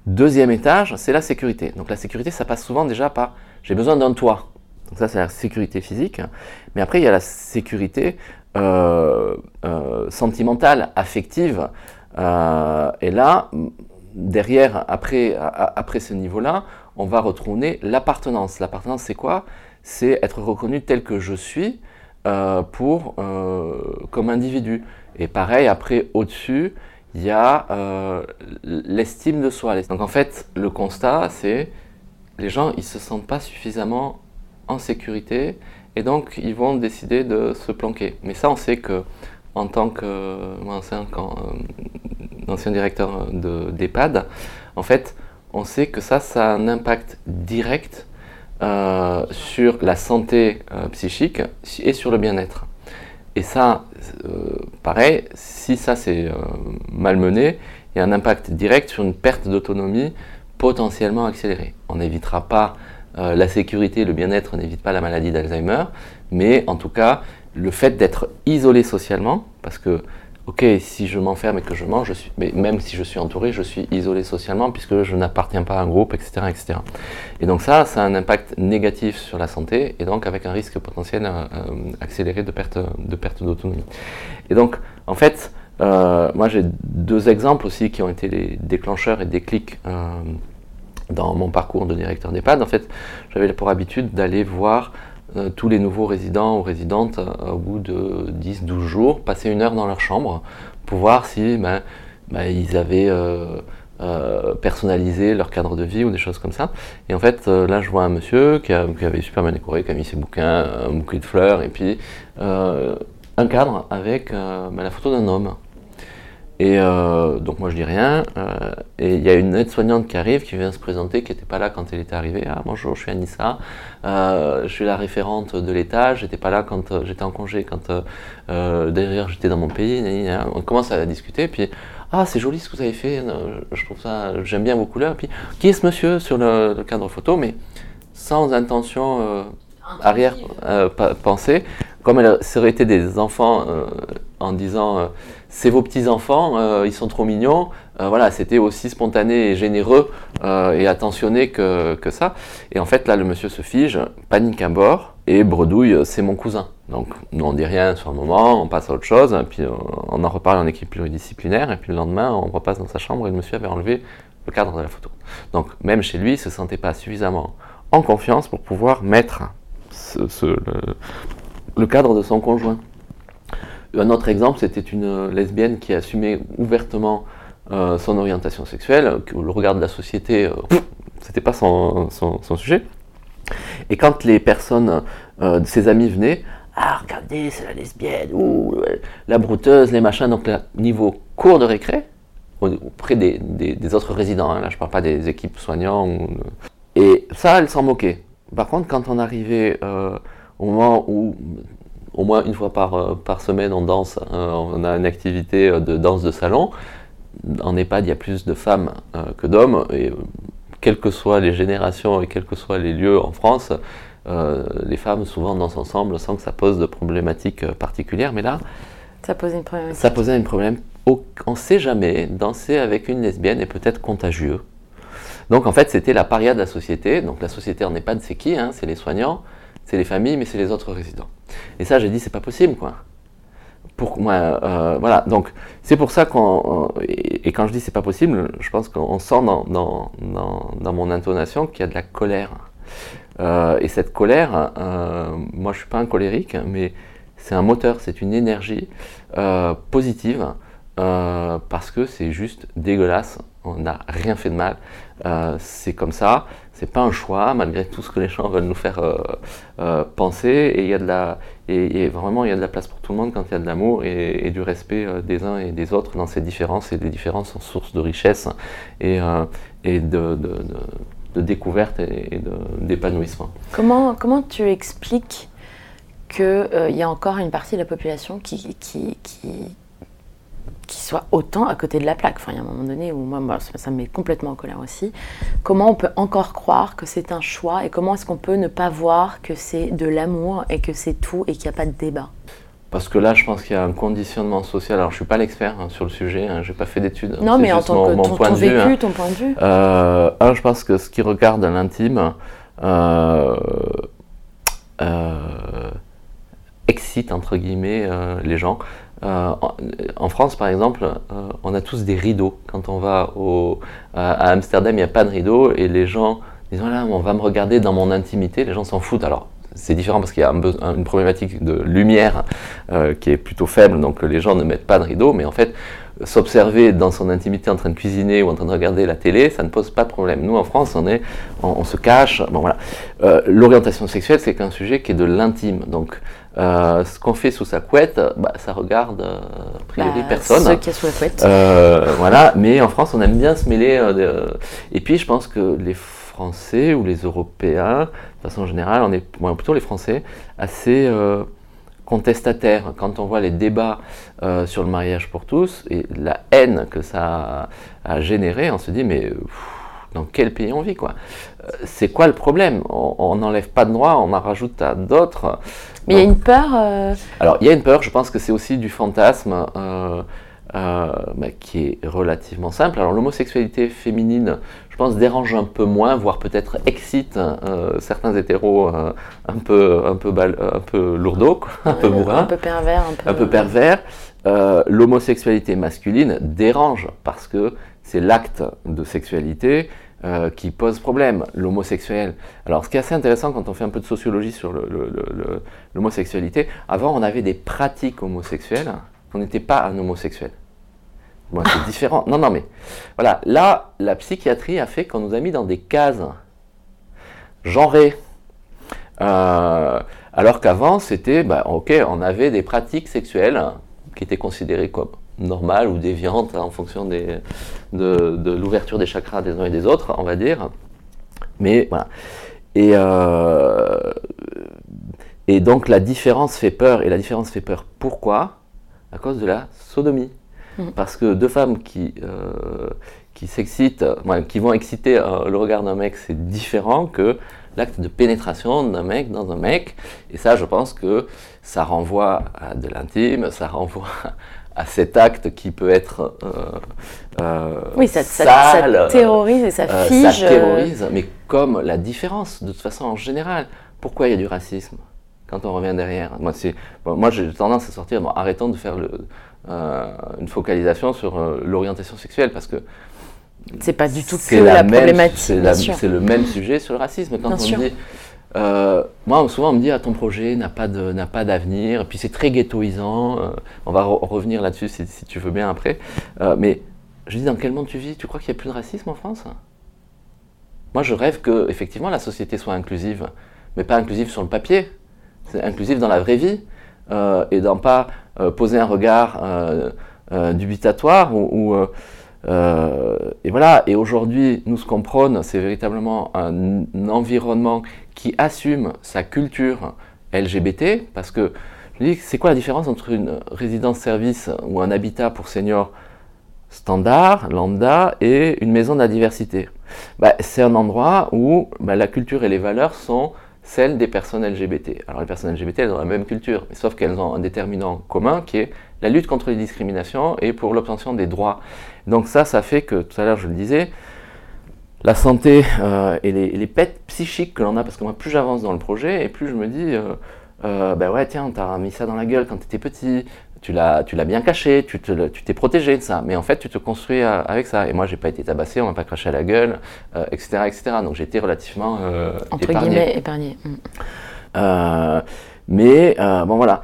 S8: Deuxième étage, c'est la sécurité. Donc la sécurité, ça passe souvent déjà par j'ai besoin d'un toit. Donc ça, c'est la sécurité physique. Mais après, il y a la sécurité sentimentale, affective. et là, derrière, après, après ce niveau-là, on va retrouver l'appartenance. L'appartenance, c'est quoi? C'est être reconnu tel que je suis euh, pour, euh, comme individu. Et pareil, après, au-dessus, il y a euh, l'estime de soi. Donc en fait, le constat, c'est les gens, ils se sentent pas suffisamment en sécurité et donc ils vont décider de se planquer. Mais ça, on sait que en tant que quand, ancien directeur d'EHPAD, en fait, on sait que ça, ça a un impact direct euh, sur la santé euh, psychique et sur le bien-être. Et ça, euh, pareil, si ça c'est malmené, il y a un impact direct sur une perte d'autonomie potentiellement accélérée. On n'évitera pas la sécurité, le bien-être, on n'évite pas la maladie d'Alzheimer, mais en tout cas, le fait d'être isolé socialement, parce que ok, si je m'enferme et que je mange, je suis, mais même si je suis entouré, je suis isolé socialement puisque je n'appartiens pas à un groupe, etc., etc. Et donc ça, ça a un impact négatif sur la santé et donc avec un risque potentiel euh, accéléré de perte de perte d'autonomie. Et donc, en fait, euh, moi j'ai deux exemples aussi qui ont été les déclencheurs et déclics euh, dans mon parcours de directeur d'EHPAD. En fait, j'avais pour habitude d'aller voir euh, tous les nouveaux résidents ou résidentes, euh, au bout de 10-12 jours, passer une heure dans leur chambre pour voir si ben, ben, ils avaient euh, personnalisé leur cadre de vie ou des choses comme ça. Et en fait, là, je vois un monsieur qui, avait super bien décoré, qui a mis ses bouquins, un bouquet de fleurs, et puis un cadre avec ben, la photo d'un homme. Et euh, donc moi je dis rien. Euh, et il y a une aide-soignante qui arrive, qui vient se présenter, qui n'était pas là quand elle était arrivée. Ah bonjour, je suis Anissa. Euh, je suis la référente de l'État. J'étais pas là quand j'étais en congé, quand derrière j'étais dans mon pays. On commence à discuter. Puis ah c'est joli ce que vous avez fait. Je trouve ça, j'aime bien vos couleurs. Puis qui est ce monsieur sur le, le cadre photo, mais sans intention arrière pensée, comme elle, ça aurait été des enfants en disant c'est vos petits-enfants, euh, ils sont trop mignons. Euh, voilà, c'était aussi spontané et généreux euh, et attentionné que, ça. Et en fait, là, le monsieur se fige, panique à bord et bredouille, c'est mon cousin. Donc, nous, on dit rien sur le moment, on passe à autre chose, puis on en reparle en équipe pluridisciplinaire, et puis le lendemain, on repasse dans sa chambre et le monsieur avait enlevé le cadre de la photo. Donc, même chez lui, il ne se sentait pas suffisamment en confiance pour pouvoir mettre le cadre de son conjoint. Un autre exemple, c'était une lesbienne qui assumait ouvertement euh, son orientation sexuelle, que le regard de la société, euh, c'était pas son, sujet. Et quand les personnes, euh, ses amis venaient, ah regardez, c'est la lesbienne, ou la brouteuse, les machins, donc niveau cours de récré, auprès des, autres résidents, hein, là je parle pas des équipes soignants, et ça, elle s'en moquait. Par contre, quand on arrivait au moment où au moins une fois par, euh, par semaine, on danse, euh, on a une activité euh, de danse de salon. En EHPAD, il y a plus de femmes que d'hommes, et quelles que soient les générations et quels que soient les lieux en France, les femmes souvent dansent ensemble sans que ça pose de problématiques particulières. Mais là,
S2: ça posait une problématique.
S8: Ça posait un problème. On ne sait jamais, danser avec une lesbienne est peut-être contagieux. Donc en fait, c'était la paria de la société. Donc la société en EHPAD, c'est qui hein? C'est les soignants, c'est les familles, mais c'est les autres résidents. Et ça, j'ai dit, c'est pas possible, quoi. Pour moi, euh, voilà. Donc c'est pour ça qu'on et, quand je dis c'est pas possible, je pense qu'on sent dans, dans, dans, mon intonation qu'il y a de la colère. Euh, et cette colère, euh, moi je suis pas un colérique, mais c'est un moteur, c'est une énergie positive euh, parce que c'est juste dégueulasse. On n'a rien fait de mal. Euh, c'est comme ça. C'est pas un choix, malgré tout ce que les gens veulent nous faire euh, penser. Et il y a de la, et, vraiment il y a de la place pour tout le monde quand il y a de l'amour et, du respect des uns et des autres dans ces différences. Et les différences sont source de richesse et, de, découverte et, d'épanouissement.
S2: Comment, comment tu expliques qu'il y a encore une partie de la population qui, qui, qui soit autant à côté de la plaque enfin, Il y a un moment donné où moi, moi, ça, me met complètement en colère aussi. Comment on peut encore croire que c'est un choix et comment est-ce qu'on peut ne pas voir que c'est de l'amour et que c'est tout et qu'il n'y a pas de débat?
S8: Parce que là, je pense qu'il y a un conditionnement social. Alors, je suis pas l'expert hein, sur le sujet. Hein, J'ai pas fait d'études.
S2: Non, mais en tant
S8: mon,
S2: que
S8: mon
S2: ton,
S8: point
S2: ton
S8: de vue.
S2: vécu,
S8: hein.
S2: ton point de vue.
S8: Euh, un, je pense que ce qui regarde l'intime euh, euh, excite entre guillemets les gens. Euh, en, France, par exemple, euh, on a tous des rideaux. Quand on va au, à, Amsterdam, il n'y a pas de rideau et les gens disent voilà, on va me regarder dans mon intimité. Les gens s'en foutent. Alors, c'est différent parce qu'il y a une problématique de lumière euh, qui est plutôt faible, donc les gens ne mettent pas de rideau, mais en fait, s'observer dans son intimité en train de cuisiner ou en train de regarder la télé, ça ne pose pas de problème. Nous, en France, on, est, on, se cache. Bon, voilà. Euh, L'orientation sexuelle, c'est qu'un sujet qui est de l'intime. Donc, euh, ce qu'on fait sous sa couette, bah, ça regarde euh, a priori
S2: Bah,
S8: personne.
S2: Ceux qui sous la couette.
S8: Euh, voilà, mais en France, on aime bien se mêler. de- Et puis, je pense que les Français ou les Européens, de façon générale, on est bon, plutôt les Français, assez contestataires. Quand on voit les débats sur le mariage pour tous et la haine que ça a, a généré, on se dit, mais pff, dans quel pays on vit, quoi? C'est quoi le problème? On on n'enlève pas de droits, on en rajoute à d'autres.
S2: Mais il y a une peur. euh,
S8: alors, il y a une peur, je pense que c'est aussi du fantasme euh, euh, bah, qui est relativement simple. Alors, l'homosexualité féminine, je pense, dérange un peu moins, voire peut-être excite certains hétéros un peu, un peu, bal- un peu lourdeaux, un peu bourrins
S2: Un peu pervers. Un peu,
S8: un peu pervers. L'homosexualité masculine dérange parce que c'est l'acte de sexualité euh, qui pose problème. L'homosexuel. Alors, ce qui est assez intéressant quand on fait un peu de sociologie sur l'homosexualité, avant on avait des pratiques homosexuelles, on n'était pas un homosexuel. Bon, c'est *laughs* différent. Non, non, mais voilà. Là, la psychiatrie a fait qu'on nous a mis dans des cases genrées. Euh, alors qu'avant, c'était, bah, ok, on avait des pratiques sexuelles qui étaient considérées comme normales ou déviantes hein, en fonction des, de, de l'ouverture des chakras des uns et des autres, on va dire. Mais voilà. Et, euh, et donc la différence fait peur. Et la différence fait peur pourquoi? À cause de la sodomie.
S2: Mhm.
S8: Parce que deux femmes qui, euh, qui s'excitent, qui vont exciter euh, le regard d'un mec, c'est différent que l'acte de pénétration d'un mec dans un mec. Et ça, je pense que ça renvoie à de l'intime, ça renvoie à cet acte qui peut être euh, euh,
S2: Oui, ça, ça,
S8: sale,
S2: ça terrorise et ça
S8: euh,
S2: fige.
S8: ça
S2: euh,
S8: terrorise, mais comme la différence, de toute façon, en général. Pourquoi il y a du racisme quand on revient derrière? Moi, bon, moi j'ai tendance à sortir, bon, arrêtons de faire le, euh, une focalisation sur l'orientation sexuelle, parce que
S2: C'est pas du tout que la, problématique.
S8: c'est la- c'est le même sujet sur le racisme. Quand
S2: Bien
S8: on
S2: sûr.
S8: dit, euh, moi souvent on me dit ah, ton projet n'a pas d'avenir, puis c'est très ghettoisant. euh, on va re- revenir là-dessus si, tu veux bien après. Euh, mais je dis dans quel monde tu vis? Tu crois qu'il n'y a plus de racisme en France? Moi je rêve que effectivement la société soit inclusive, mais pas inclusive sur le papier. C'est inclusive dans la vraie vie et dans pas poser un regard dubitatoire et voilà. Et aujourd'hui, nous ce qu'on prône, c'est véritablement un environnement qui assume sa culture LGBT, parce que je dis, c'est quoi la différence entre une résidence-service ou un habitat pour seniors standard, lambda, et une maison de la diversité? Bah, C'est un endroit où bah, la culture et les valeurs sont celles des personnes LGBT. Alors les personnes LGBT, elles ont la même culture, sauf qu'elles ont un déterminant commun qui est la lutte contre les discriminations et pour l'obtention des droits. Donc ça, ça fait que, tout à l'heure je le disais, la santé euh, et, les, les pets psychiques que l'on a, parce que moi, plus j'avance dans le projet, et plus je me dis, euh, euh, ben ouais, tiens, on t'a mis ça dans la gueule quand tu étais petit, tu l'as, tu l'as bien caché, tu, te, le- tu t'es protégé de ça, mais en fait, tu te construis avec ça. Et moi, j'ai pas été tabassé, on m'a pas craché à la gueule, etc., etc. Donc, j'ai été relativement
S2: Entre
S8: épargné.
S2: guillemets, épargné. Mm.
S8: Mais bon voilà.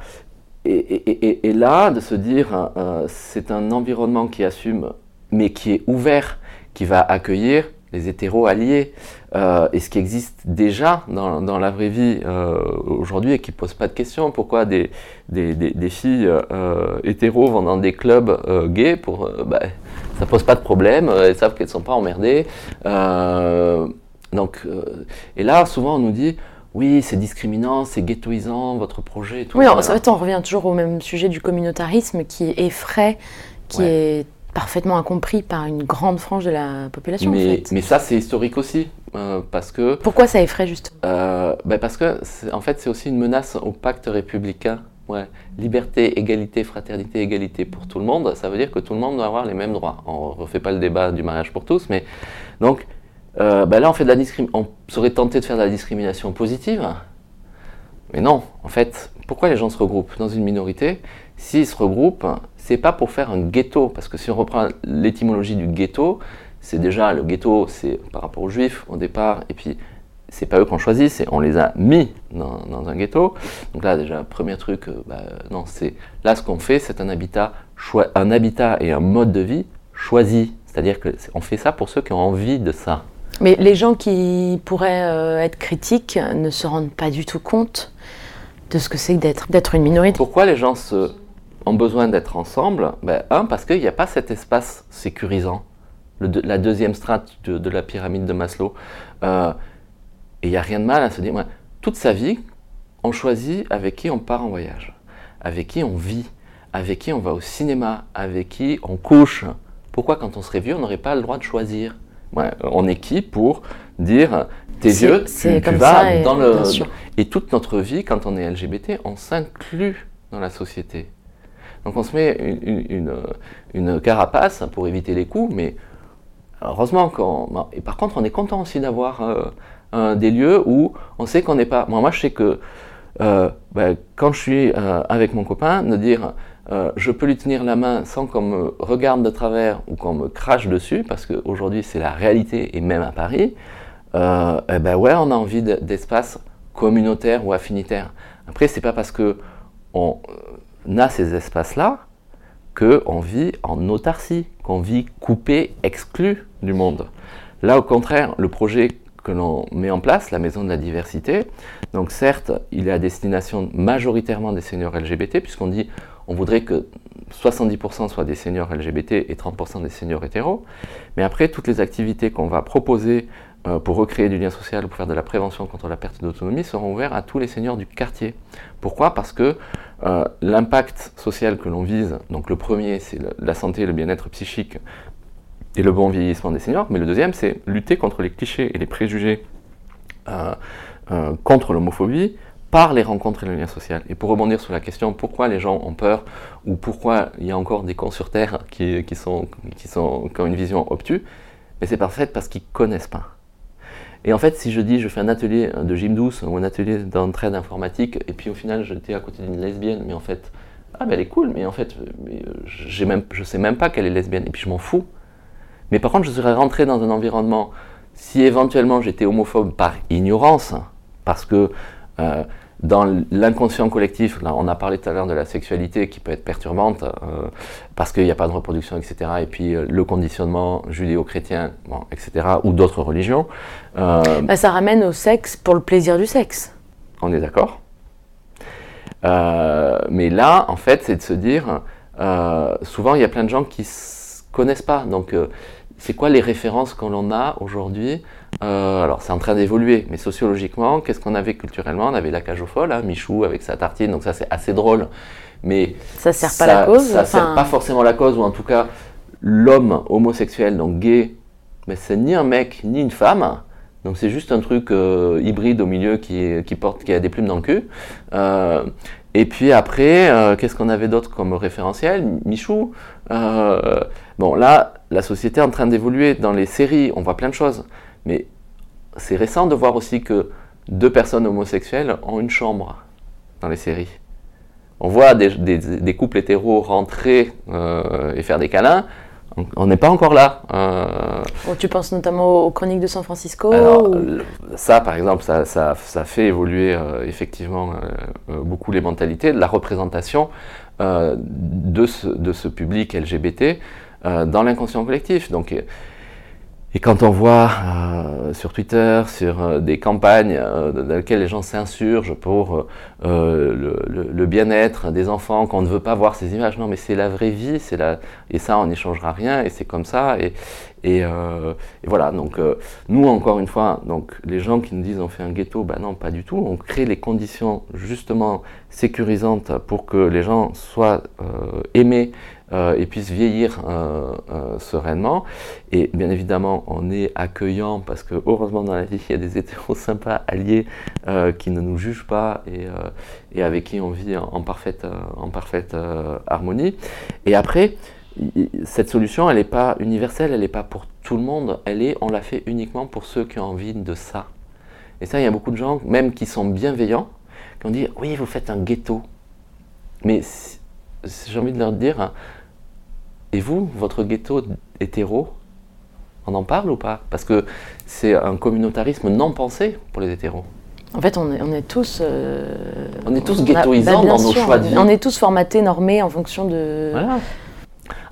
S8: Et, et- et- et là, de se dire, c'est un environnement qui assume, mais qui est ouvert, qui va accueillir les hétéros alliés, euh, et ce qui existe déjà dans, dans la vraie vie euh, aujourd'hui et qui pose pas de questions. Pourquoi des, des, des- des filles euh, hétéros vont dans des clubs euh, gays pour, bah, ça pose pas de problème, elles savent qu'elles sont pas emmerdées. Donc, et là, souvent, on nous dit, oui, c'est discriminant, c'est ghettoisant, votre projet et tout.
S2: Oui, en fait, on revient toujours au même sujet du communautarisme qui effraie, qui
S8: Ouais.
S2: est parfaitement incompris par une grande frange de la population. en
S8: mais,
S2: fait.
S8: mais ça, c'est historique aussi, euh, parce que
S2: Pourquoi ça effraie justement?
S8: Euh, ben parce que, en fait, c'est aussi une menace au pacte républicain. Ouais. Liberté, égalité, fraternité, égalité pour tout le monde. Ça veut dire que tout le monde doit avoir les mêmes droits. On refait pas le débat du mariage pour tous, mais donc euh, ben là, on fait de la discrim- On serait tenté de faire de la discrimination positive, mais non. En fait, pourquoi les gens se regroupent? Dans une minorité S'ils se regroupent, c'est pas pour faire un ghetto, parce que si on reprend l'étymologie du ghetto, c'est déjà le ghetto, c'est par rapport aux juifs au départ, et puis c'est pas eux qu'on choisit, c'est on les a mis dans, dans un ghetto. Donc là déjà premier truc, euh, bah, non c'est là ce qu'on fait, c'est un habitat un habitat et un mode de vie choisi. C'est-à-dire que c'est- on fait ça pour ceux qui ont envie de ça.
S2: Mais les gens qui pourraient euh, être critiques ne se rendent pas du tout compte de ce que c'est d'être une minorité.
S8: Pourquoi les gens se, ont besoin d'être ensemble ben, Un, parce qu'il n'y a pas cet espace sécurisant, le la deuxième strate de, de la pyramide de Maslow. Euh, et il n'y a rien de mal à se dire, ouais, toute sa vie, on choisit avec qui on part en voyage, avec qui on vit, avec qui on va au cinéma, avec qui on couche. Pourquoi quand on serait vieux, on n'aurait pas le droit de choisir? Ouais, On est qui pour dire, t'es
S2: c'est
S8: tu, tu vas
S2: et-
S8: dans le... Et toute notre vie, quand on est LGBT, on s'inclut dans la société. Donc on se met une, une- une, carapace pour éviter les coups, mais heureusement qu'on... Et par contre, on est content aussi d'avoir euh, des lieux où on sait qu'on n'est pas... Moi, moi, je sais que euh, ben, quand je suis euh, avec mon copain, de dire euh, je peux lui tenir la main sans qu'on me regarde de travers ou qu'on me crache dessus, parce qu'aujourd'hui c'est la réalité, et même à Paris, euh, eh ben ouais, on a envie de- d'espace communautaire ou affinitaire. Après, c'est pas parce que on euh, a ces espaces-là qu'on vit en autarcie, qu'on vit coupé, exclu du monde. Là, au contraire, le projet que l'on met en place, la Maison de la Diversité, donc certes, il est à destination majoritairement des seniors LGBT, puisqu'on dit on voudrait que 70% soient des seniors LGBT et 30% des seniors hétéros, mais après, toutes les activités qu'on va proposer euh, pour recréer du lien social ou pour faire de la prévention contre la perte d'autonomie seront ouvertes à tous les seniors du quartier. Pourquoi? Parce que euh, l'impact social que l'on vise, donc le premier, c'est la santé et le bien-être psychique et le bon vieillissement des seniors, mais le deuxième, c'est lutter contre les clichés et les préjugés euh, euh, contre l'homophobie par les rencontres et le lien social. Et pour rebondir sur la question pourquoi les gens ont peur ou pourquoi il y a encore des cons sur Terre qui, sont, qui, qui ont une vision obtuse, mais c'est par fait parce qu'ils connaissent pas. Et en fait, si je dis je fais un atelier de gym douce ou un atelier d'entraide informatique, et puis au final j'étais à côté d'une lesbienne, mais en fait, ah ben elle est cool, mais en fait, euh, euh, j'ai même, je sais même pas qu'elle est lesbienne, et puis je m'en fous. Mais par contre, je serais rentré dans un environnement, si éventuellement j'étais homophobe par ignorance, parce que euh, dans l'inconscient collectif, là on a parlé tout à l'heure de la sexualité qui peut être perturbante, euh, parce qu'il n'y a pas de reproduction, etc., et puis euh, le conditionnement judéo-chrétien, bon, etc., ou d'autres religions, euh,
S2: Bah, ça ramène au sexe pour le plaisir du sexe.
S8: on est d'accord. Mais là, en fait, c'est de se dire, souvent, il y a plein de gens qui ne connaissent pas. Donc, c'est quoi les références qu'on en a aujourd'hui? Euh, Alors, c'est en train d'évoluer, mais sociologiquement, qu'est-ce qu'on avait culturellement? On avait la cage aux folles, hein, Michou avec sa tartine, donc ça, c'est assez drôle. Mais
S2: Ça sert pas la cause.
S8: Ça sert pas forcément la cause, ou en tout cas, l'homme homosexuel, donc gay, mais c'est ni un mec ni une femme. Donc c'est juste un truc euh, hybride au milieu qui, qui porte, qui a des plumes dans le cul. Euh, et puis après, qu'est-ce qu'on avait d'autre comme référentiel? Michou. Bon là, la société est en train d'évoluer. Dans les séries, on voit plein de choses. Mais c'est récent de voir aussi que deux personnes homosexuelles ont une chambre dans les séries. On voit des, des- des couples hétéros rentrer euh, et faire des câlins. On- n'est pas encore là. Euh,
S2: Bon, tu penses notamment aux chroniques de San Francisco
S8: alors,
S2: ou-
S8: le- ça, par exemple, ça, ça- ça fait évoluer euh, effectivement beaucoup les mentalités, la représentation de, ce, de ce public LGBT euh, dans l'inconscient collectif. Donc, et, quand on voit euh, sur Twitter, sur euh, des campagnes dans lesquelles les gens s'insurgent pour le, bien-être des enfants, qu'on ne veut pas voir ces images, non, mais c'est la vraie vie, c'est la, et ça, on n'y changera rien, et c'est comme ça. Et, voilà, donc nous, encore une fois, donc, les gens qui nous disent on fait un ghetto, ben non, pas du tout. On crée les conditions justement sécurisantes pour que les gens soient aimés euh, et puissent vieillir euh, euh, sereinement. Et bien évidemment, on est accueillant parce que heureusement dans la vie, il y a des hétéros sympas, alliés, qui ne nous jugent pas et, et avec qui on vit en, en parfaite, en parfaite harmonie. Et après, cette solution, elle n'est pas universelle, elle n'est pas pour tout le monde, elle est, on l'a fait uniquement pour ceux qui ont envie de ça. Et ça, il y a beaucoup de gens, même qui sont bienveillants, qui ont dit Oui, vous faites un ghetto. Mais j'ai envie de leur dire hein, Et vous, votre ghetto hétéro, on en parle ou pas? Parce que c'est un communautarisme non pensé pour les hétéros.
S2: En fait, on est, on est tous. euh,
S8: On est tous ghettoisants
S2: bien
S8: dans nos choix de vie.
S2: On est tous formatés, normés en fonction de.
S8: Voilà.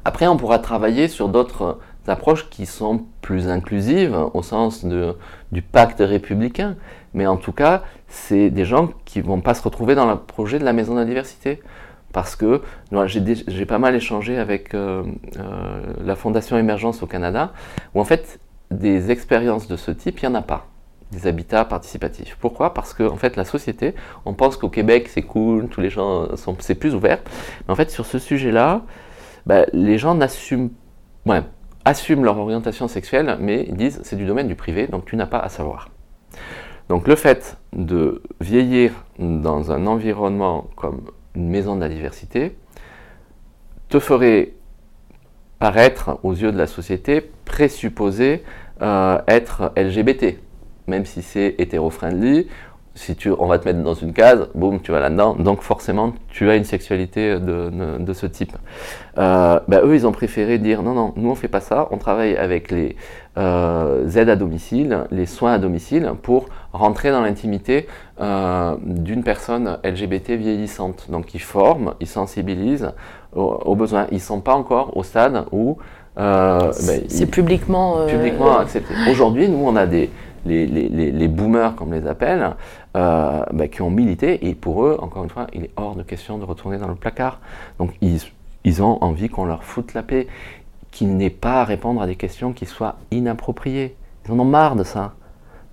S8: Après, on pourra travailler sur d'autres approches qui sont plus inclusives au sens de, du pacte républicain. Mais en tout cas, c'est des gens qui vont pas se retrouver dans le projet de la maison de la diversité. Parce que j'ai pas mal échangé avec euh, euh, la Fondation Émergence au Canada, où en fait, des expériences de ce type, il n'y en a pas. Des habitats participatifs. Pourquoi? Parce que fait, la société, on pense qu'au Québec, c'est cool, tous les gens sont, c'est plus ouvert. Mais en fait, sur ce sujet-là, bah, les gens n'assument, ouais, assument leur orientation sexuelle, mais ils disent c'est du domaine du privé, donc tu n'as pas à savoir. Donc le fait de vieillir dans un environnement comme une maison de la diversité te ferait paraître aux yeux de la société présupposé euh, être LGBT, même si c'est hétéro-friendly. Si tu, on va te mettre dans une case, boum, tu vas là-dedans. Donc forcément, tu as une sexualité de, de- de ce type. Euh, bah, eux, ils ont préféré dire non, non, nous on fait pas ça. On travaille avec les euh, aides à domicile, les soins à domicile, pour rentrer dans l'intimité euh, d'une personne LGBT vieillissante. Donc ils forment, ils sensibilisent aux, aux besoins. Ils sont pas encore au stade où bah,
S2: C'est
S8: ils-
S2: publiquement.
S8: publiquement accepté. Aujourd'hui, nous, on a des les, les, les, les boomers, comme on les appelle, euh, bah, qui ont milité, et pour eux, encore une fois, il est hors de question de retourner dans le placard. Donc, ils, ils ont envie qu'on leur foute la paix, qu'ils n'aient pas à répondre à des questions qui soient inappropriées. Ils en ont marre de ça.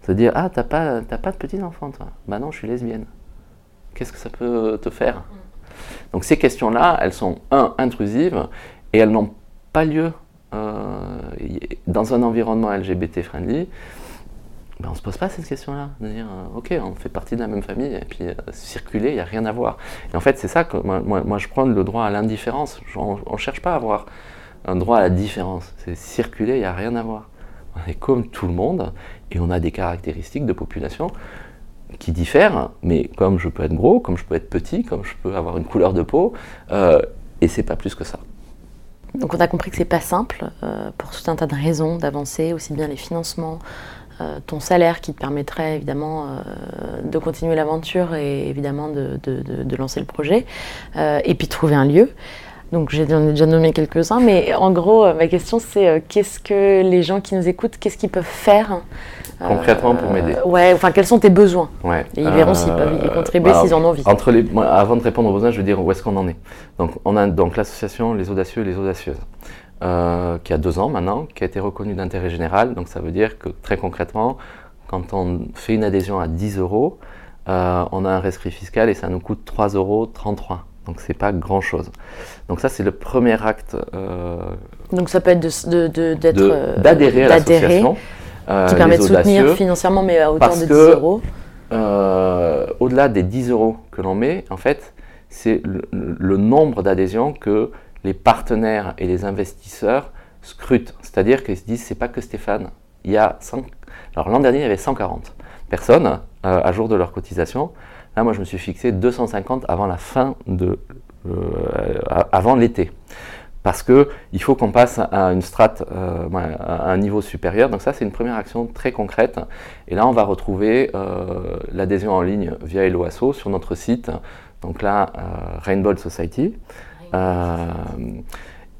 S8: Se dire, ah, t'as pas, t'as pas de petits-enfants, toi Bah non, je suis lesbienne. Qu'est-ce que ça peut te faire? Donc, ces questions-là, elles sont, un, intrusives, et elles n'ont pas lieu euh, dans un environnement LGBT friendly, ben on se pose pas cette question-là. De dire, euh, ok, on fait partie de la même famille, et puis euh, circuler, il n'y a rien à voir. Et en fait, c'est ça que moi, je prends le droit à l'indifférence. On ne cherche pas à avoir un droit à la différence. C'est circuler, il n'y a rien à voir. On est comme tout le monde, et on a des caractéristiques de population qui diffèrent, mais comme je peux être gros, comme je peux être petit, comme je peux avoir une couleur de peau, euh, et c'est pas plus que ça.
S2: Donc on a compris que c'est pas simple euh, pour tout un tas de raisons d'avancer, aussi bien les financements, euh, ton salaire qui te permettrait évidemment euh, de continuer l'aventure et évidemment de, de- de- de lancer le projet, euh, et puis trouver un lieu. Donc j'ai j'en ai déjà nommé quelques-uns, mais en gros ma question c'est qu'est-ce que les gens qui nous écoutent, qu'est-ce qu'ils peuvent faire
S8: Concrètement pour m'aider.
S2: Ouais, enfin quels sont tes besoins?
S8: Ouais.
S2: Et ils verront s'ils peuvent y contribuer,
S8: bah,
S2: s'ils en ont envie.
S8: Entre les, moi, avant de répondre aux besoins, je veux dire où est-ce qu'on en est. Donc, on a donc l'association Les Audacieux et les Audacieuses, euh, qui a deux ans maintenant, qui a été reconnue d'intérêt général. Donc, ça veut dire que très concrètement, quand on fait une adhésion à 10 euros, euh, on a un rescrit fiscal et ça nous coûte 3,33 euros. Donc, c'est pas grand-chose. Donc, ça, c'est le premier acte euh,
S2: Donc ça peut être d'être
S8: d'adhérer à l'association.
S2: qui permet de soutenir financièrement, mais à hauteur de 10
S8: que-
S2: euros.
S8: Au-delà des 10 euros que l'on met, en fait, c'est le, le nombre d'adhésions que les partenaires et les investisseurs scrutent. C'est-à-dire qu'ils se disent, c'est pas que Stéphane, il y a 100 Alors l'an dernier, il y avait 140 personnes euh, à jour de leur cotisation. Là, moi, je me suis fixé 250 avant la fin de, euh, avant l'été. Parce qu'il faut qu'on passe à une strate, euh, à un niveau supérieur. Donc ça, c'est une première action très concrète. Et là, on va retrouver l'adhésion en ligne via Eloasso sur notre site. Donc là, Rainbow Society.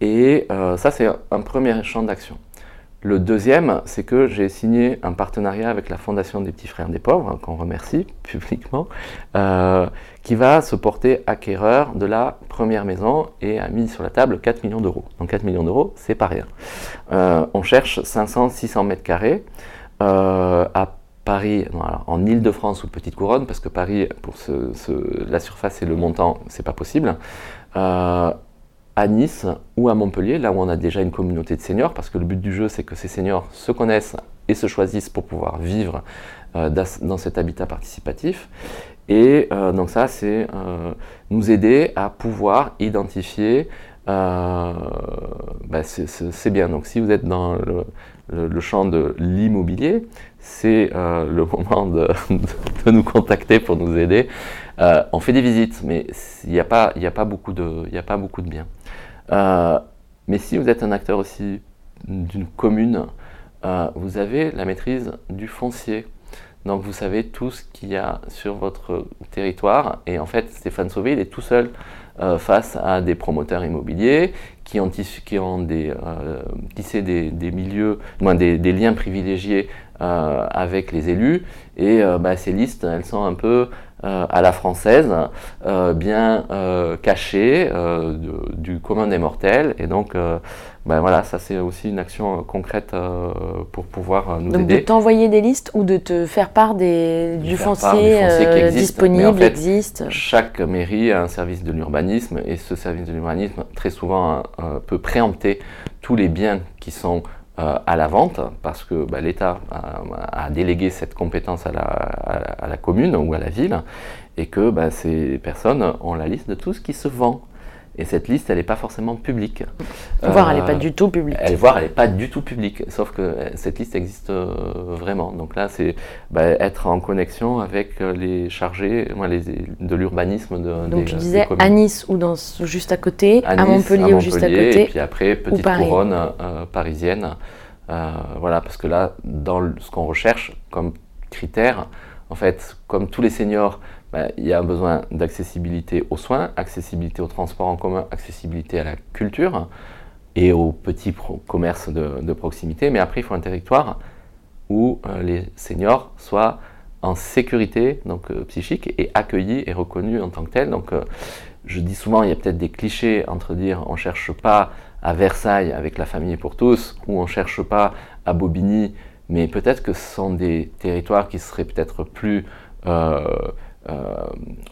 S8: Et ça, c'est un premier champ d'action. Le deuxième, c'est que j'ai signé un partenariat avec la Fondation des Petits Frères des Pauvres, hein, qu'on remercie *laughs* publiquement, euh, qui va se porter acquéreur de la première maison et a mis sur la table 4 millions d'euros. Donc 4 millions d'euros, c'est pas rien. Euh, on cherche 500-600 mètres carrés euh, à Paris, en Ile-de-France ou Petite Couronne, parce que Paris, pour la surface et le montant, c'est pas possible à Nice ou à Montpellier, là où on a déjà une communauté de seniors, parce que le but du jeu, c'est que ces seniors se connaissent et se choisissent pour pouvoir vivre euh, dans cet habitat participatif. Et euh, donc ça, c'est euh, nous aider à pouvoir identifier, bah, c'est bien. Donc si vous êtes dans le, champ de l'immobilier, c'est le moment de, *laughs* de, nous contacter pour nous aider. On fait des visites, mais il n'y a, pas, beaucoup de, biens. Euh, mais si vous êtes un acteur aussi d'une commune, euh, vous avez la maîtrise du foncier. Donc vous savez tout ce qu'il y a sur votre territoire. Et en fait, Stéphane Sauvé, il est tout seul euh, face à des promoteurs immobiliers qui ont, tissé des, milieux, des, des, liens privilégiés avec les élus. Et bah, ces listes, elles sont un peu euh, à la française, euh, bien euh, caché du commun des mortels. Et donc, ben voilà, ça c'est aussi une action concrète pour pouvoir nous
S2: donc
S8: aider.
S2: de t'envoyer des listes ou de te faire part des, du, foncier, disponible, existe.
S8: Chaque mairie a un service de l'urbanisme et ce service de l'urbanisme très souvent peut préempter tous les biens qui sont euh, à la vente, parce que bah, l'État a, délégué cette compétence à la, commune ou à la ville, et que bah, ces personnes ont la liste de tout ce qui se vend. Et cette liste, elle n'est pas forcément publique.
S2: Voir, elle n'est pas du tout publique.
S8: Elle, voir, elle n'est pas du tout publique. Sauf que euh, cette liste existe euh, vraiment. Donc là, c'est bah, être en connexion avec les chargés les, de l'urbanisme de
S2: Donc tu disais à Nice ou dans, juste à côté, à, Montpellier, ou juste à côté.
S8: Et puis après, petite couronne parisienne. Euh, voilà, parce que là, dans ce qu'on recherche comme critère, en fait, comme tous les seniors, bah, il y a un besoin d'accessibilité aux soins, accessibilité au transport en commun, accessibilité à la culture et aux petits commerces de, proximité. Mais après, il faut un territoire où euh, les seniors soient en sécurité donc euh, psychique et accueillis et reconnus en tant que tels. Donc, je dis souvent, il y a peut-être des clichés entre dire on cherche pas à Versailles avec la famille pour tous, ou on ne cherche pas à Bobigny, mais peut-être que ce sont des territoires qui seraient peut-être plus euh, euh,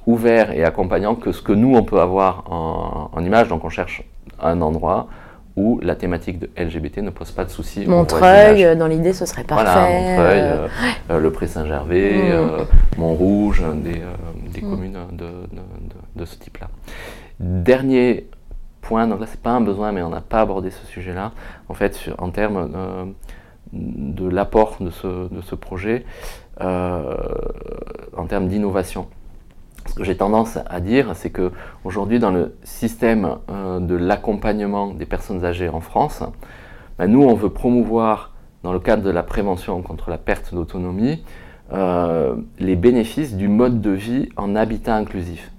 S8: ouverts et accompagnants que ce que nous, on peut avoir en, en image. Donc on cherche un endroit où la thématique de LGBT ne pose pas de soucis.
S2: Montreuil, euh, dans l'idée, ce serait parfait.
S8: Voilà, Montreuil, le Pré-Saint-Gervais, mmh. Montrouge, des, mmh. communes de, de ce type-là. Dernier point, donc là c'est pas un besoin, mais on n'a pas abordé ce sujet-là, en fait, sur, en termes euh, de l'apport de ce, projet, euh, en termes d'innovation. Ce que j'ai tendance à dire, c'est que aujourd'hui, dans le système euh, de l'accompagnement des personnes âgées en France, ben, nous, on veut promouvoir, dans le cadre de la prévention contre la perte d'autonomie, les bénéfices du mode de vie en habitat inclusif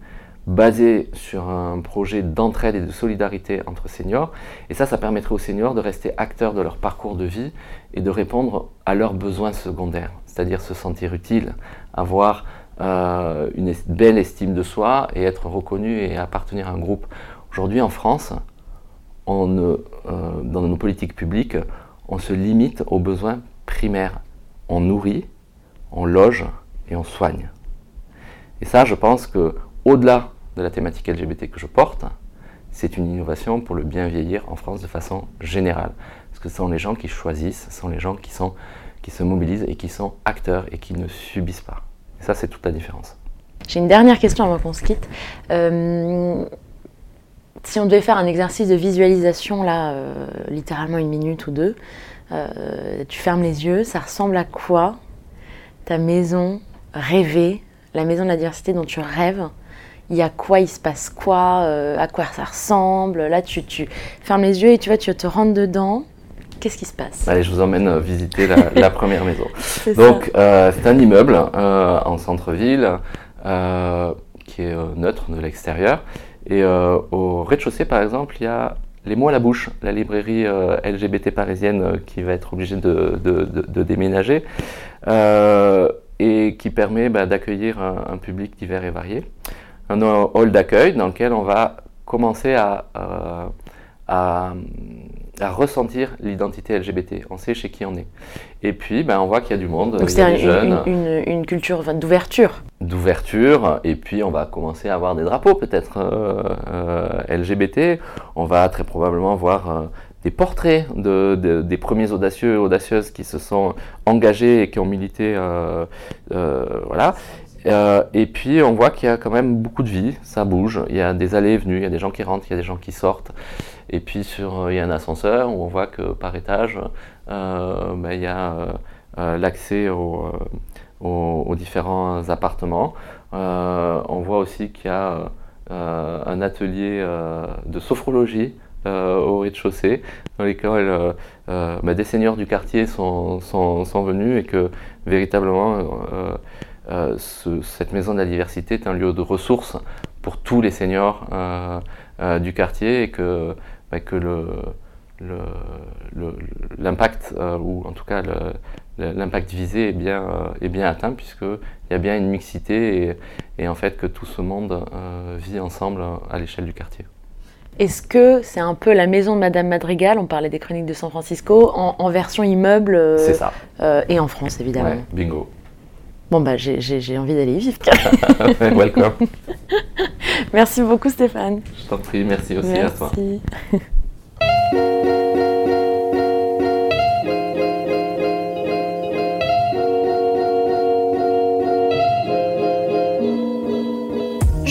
S8: basé sur un projet d'entraide et de solidarité entre seniors. Et ça, ça permettrait aux seniors de rester acteurs de leur parcours de vie et de répondre à leurs besoins secondaires, c'est-à-dire se sentir utile, avoir euh, une belle estime de soi et être reconnu et appartenir à un groupe. Aujourd'hui, en France, euh, dans nos politiques publiques, on se limite aux besoins primaires. On nourrit, on loge et on soigne. Et ça, je pense que au-delà de la thématique LGBT que je porte, c'est une innovation pour le bien vieillir en France de façon générale. Parce que ce sont les gens qui choisissent, ce sont les gens qui, sont, qui se mobilisent et qui sont acteurs et qui ne subissent pas. Et ça, c'est toute la différence.
S2: J'ai une dernière question avant qu'on se quitte. Euh, si on devait faire un exercice de visualisation, là, euh, littéralement une minute ou deux, Euh, tu fermes les yeux, ça ressemble à quoi ta maison rêvée, la maison de la diversité dont tu rêves? Il y a quoi, il se passe quoi, à quoi ça ressemble? Là, tu, tu fermes les yeux et tu vois, tu te rentres dedans. Qu'est-ce qui se passe?
S8: Allez, je vous emmène visiter la, la première maison. *laughs* Donc, euh, c'est un immeuble euh, en centre-ville euh, qui est euh, neutre de l'extérieur. Et au rez-de-chaussée, par exemple, il y a Les mots à la bouche, la librairie LGBT parisienne qui va être obligée de, de- de- de déménager et qui permet bah, d'accueillir un, un public divers et varié. Un hall d'accueil dans lequel on va commencer à, à, à ressentir l'identité LGBT. On sait chez qui on est. Et puis, ben, on voit qu'il y a du monde,
S2: Donc c'est
S8: des
S2: une, une- culture d'ouverture.
S8: d'ouverture, et puis on va commencer à voir des drapeaux peut-être euh, euh, LGBT. On va très probablement voir euh, des portraits de, de- des premiers audacieux et audacieuses qui se sont engagés et qui ont milité. voilà. Euh, et puis on voit qu'il y a quand même beaucoup de vie, ça bouge, il y a des allées et venues, il y a des gens qui rentrent, il y a des gens qui sortent. Et puis sur, euh, il y a un ascenseur où on voit que par étage, euh, ben, il y a l'accès au, aux, différents appartements. On voit aussi qu'il y a un atelier de sophrologie au rez-de-chaussée, dans euh, bah, des seigneurs du quartier sont, sont, sont venus et que véritablement euh, ce- cette maison de la diversité est un lieu de ressources pour tous les seniors euh, euh, du quartier et que, bah, que le, le- le- l'impact, ou en tout cas l'impact visé est bien, est bien atteint puisqu'il y a bien une mixité et, et en fait que tout ce monde vit ensemble à l'échelle du quartier.
S2: Est-ce que c'est un peu la maison de Madame Madrigal, on parlait des chroniques de San Francisco, en, en version immeuble euh,
S8: ça,
S2: euh, et en France évidemment
S8: ouais, bingo.
S2: Bon bah j'ai- j'ai j'ai envie d'aller y vivre. *laughs*
S8: Welcome.
S2: Merci beaucoup Stéphane.
S8: Je t'en prie, merci aussi à toi.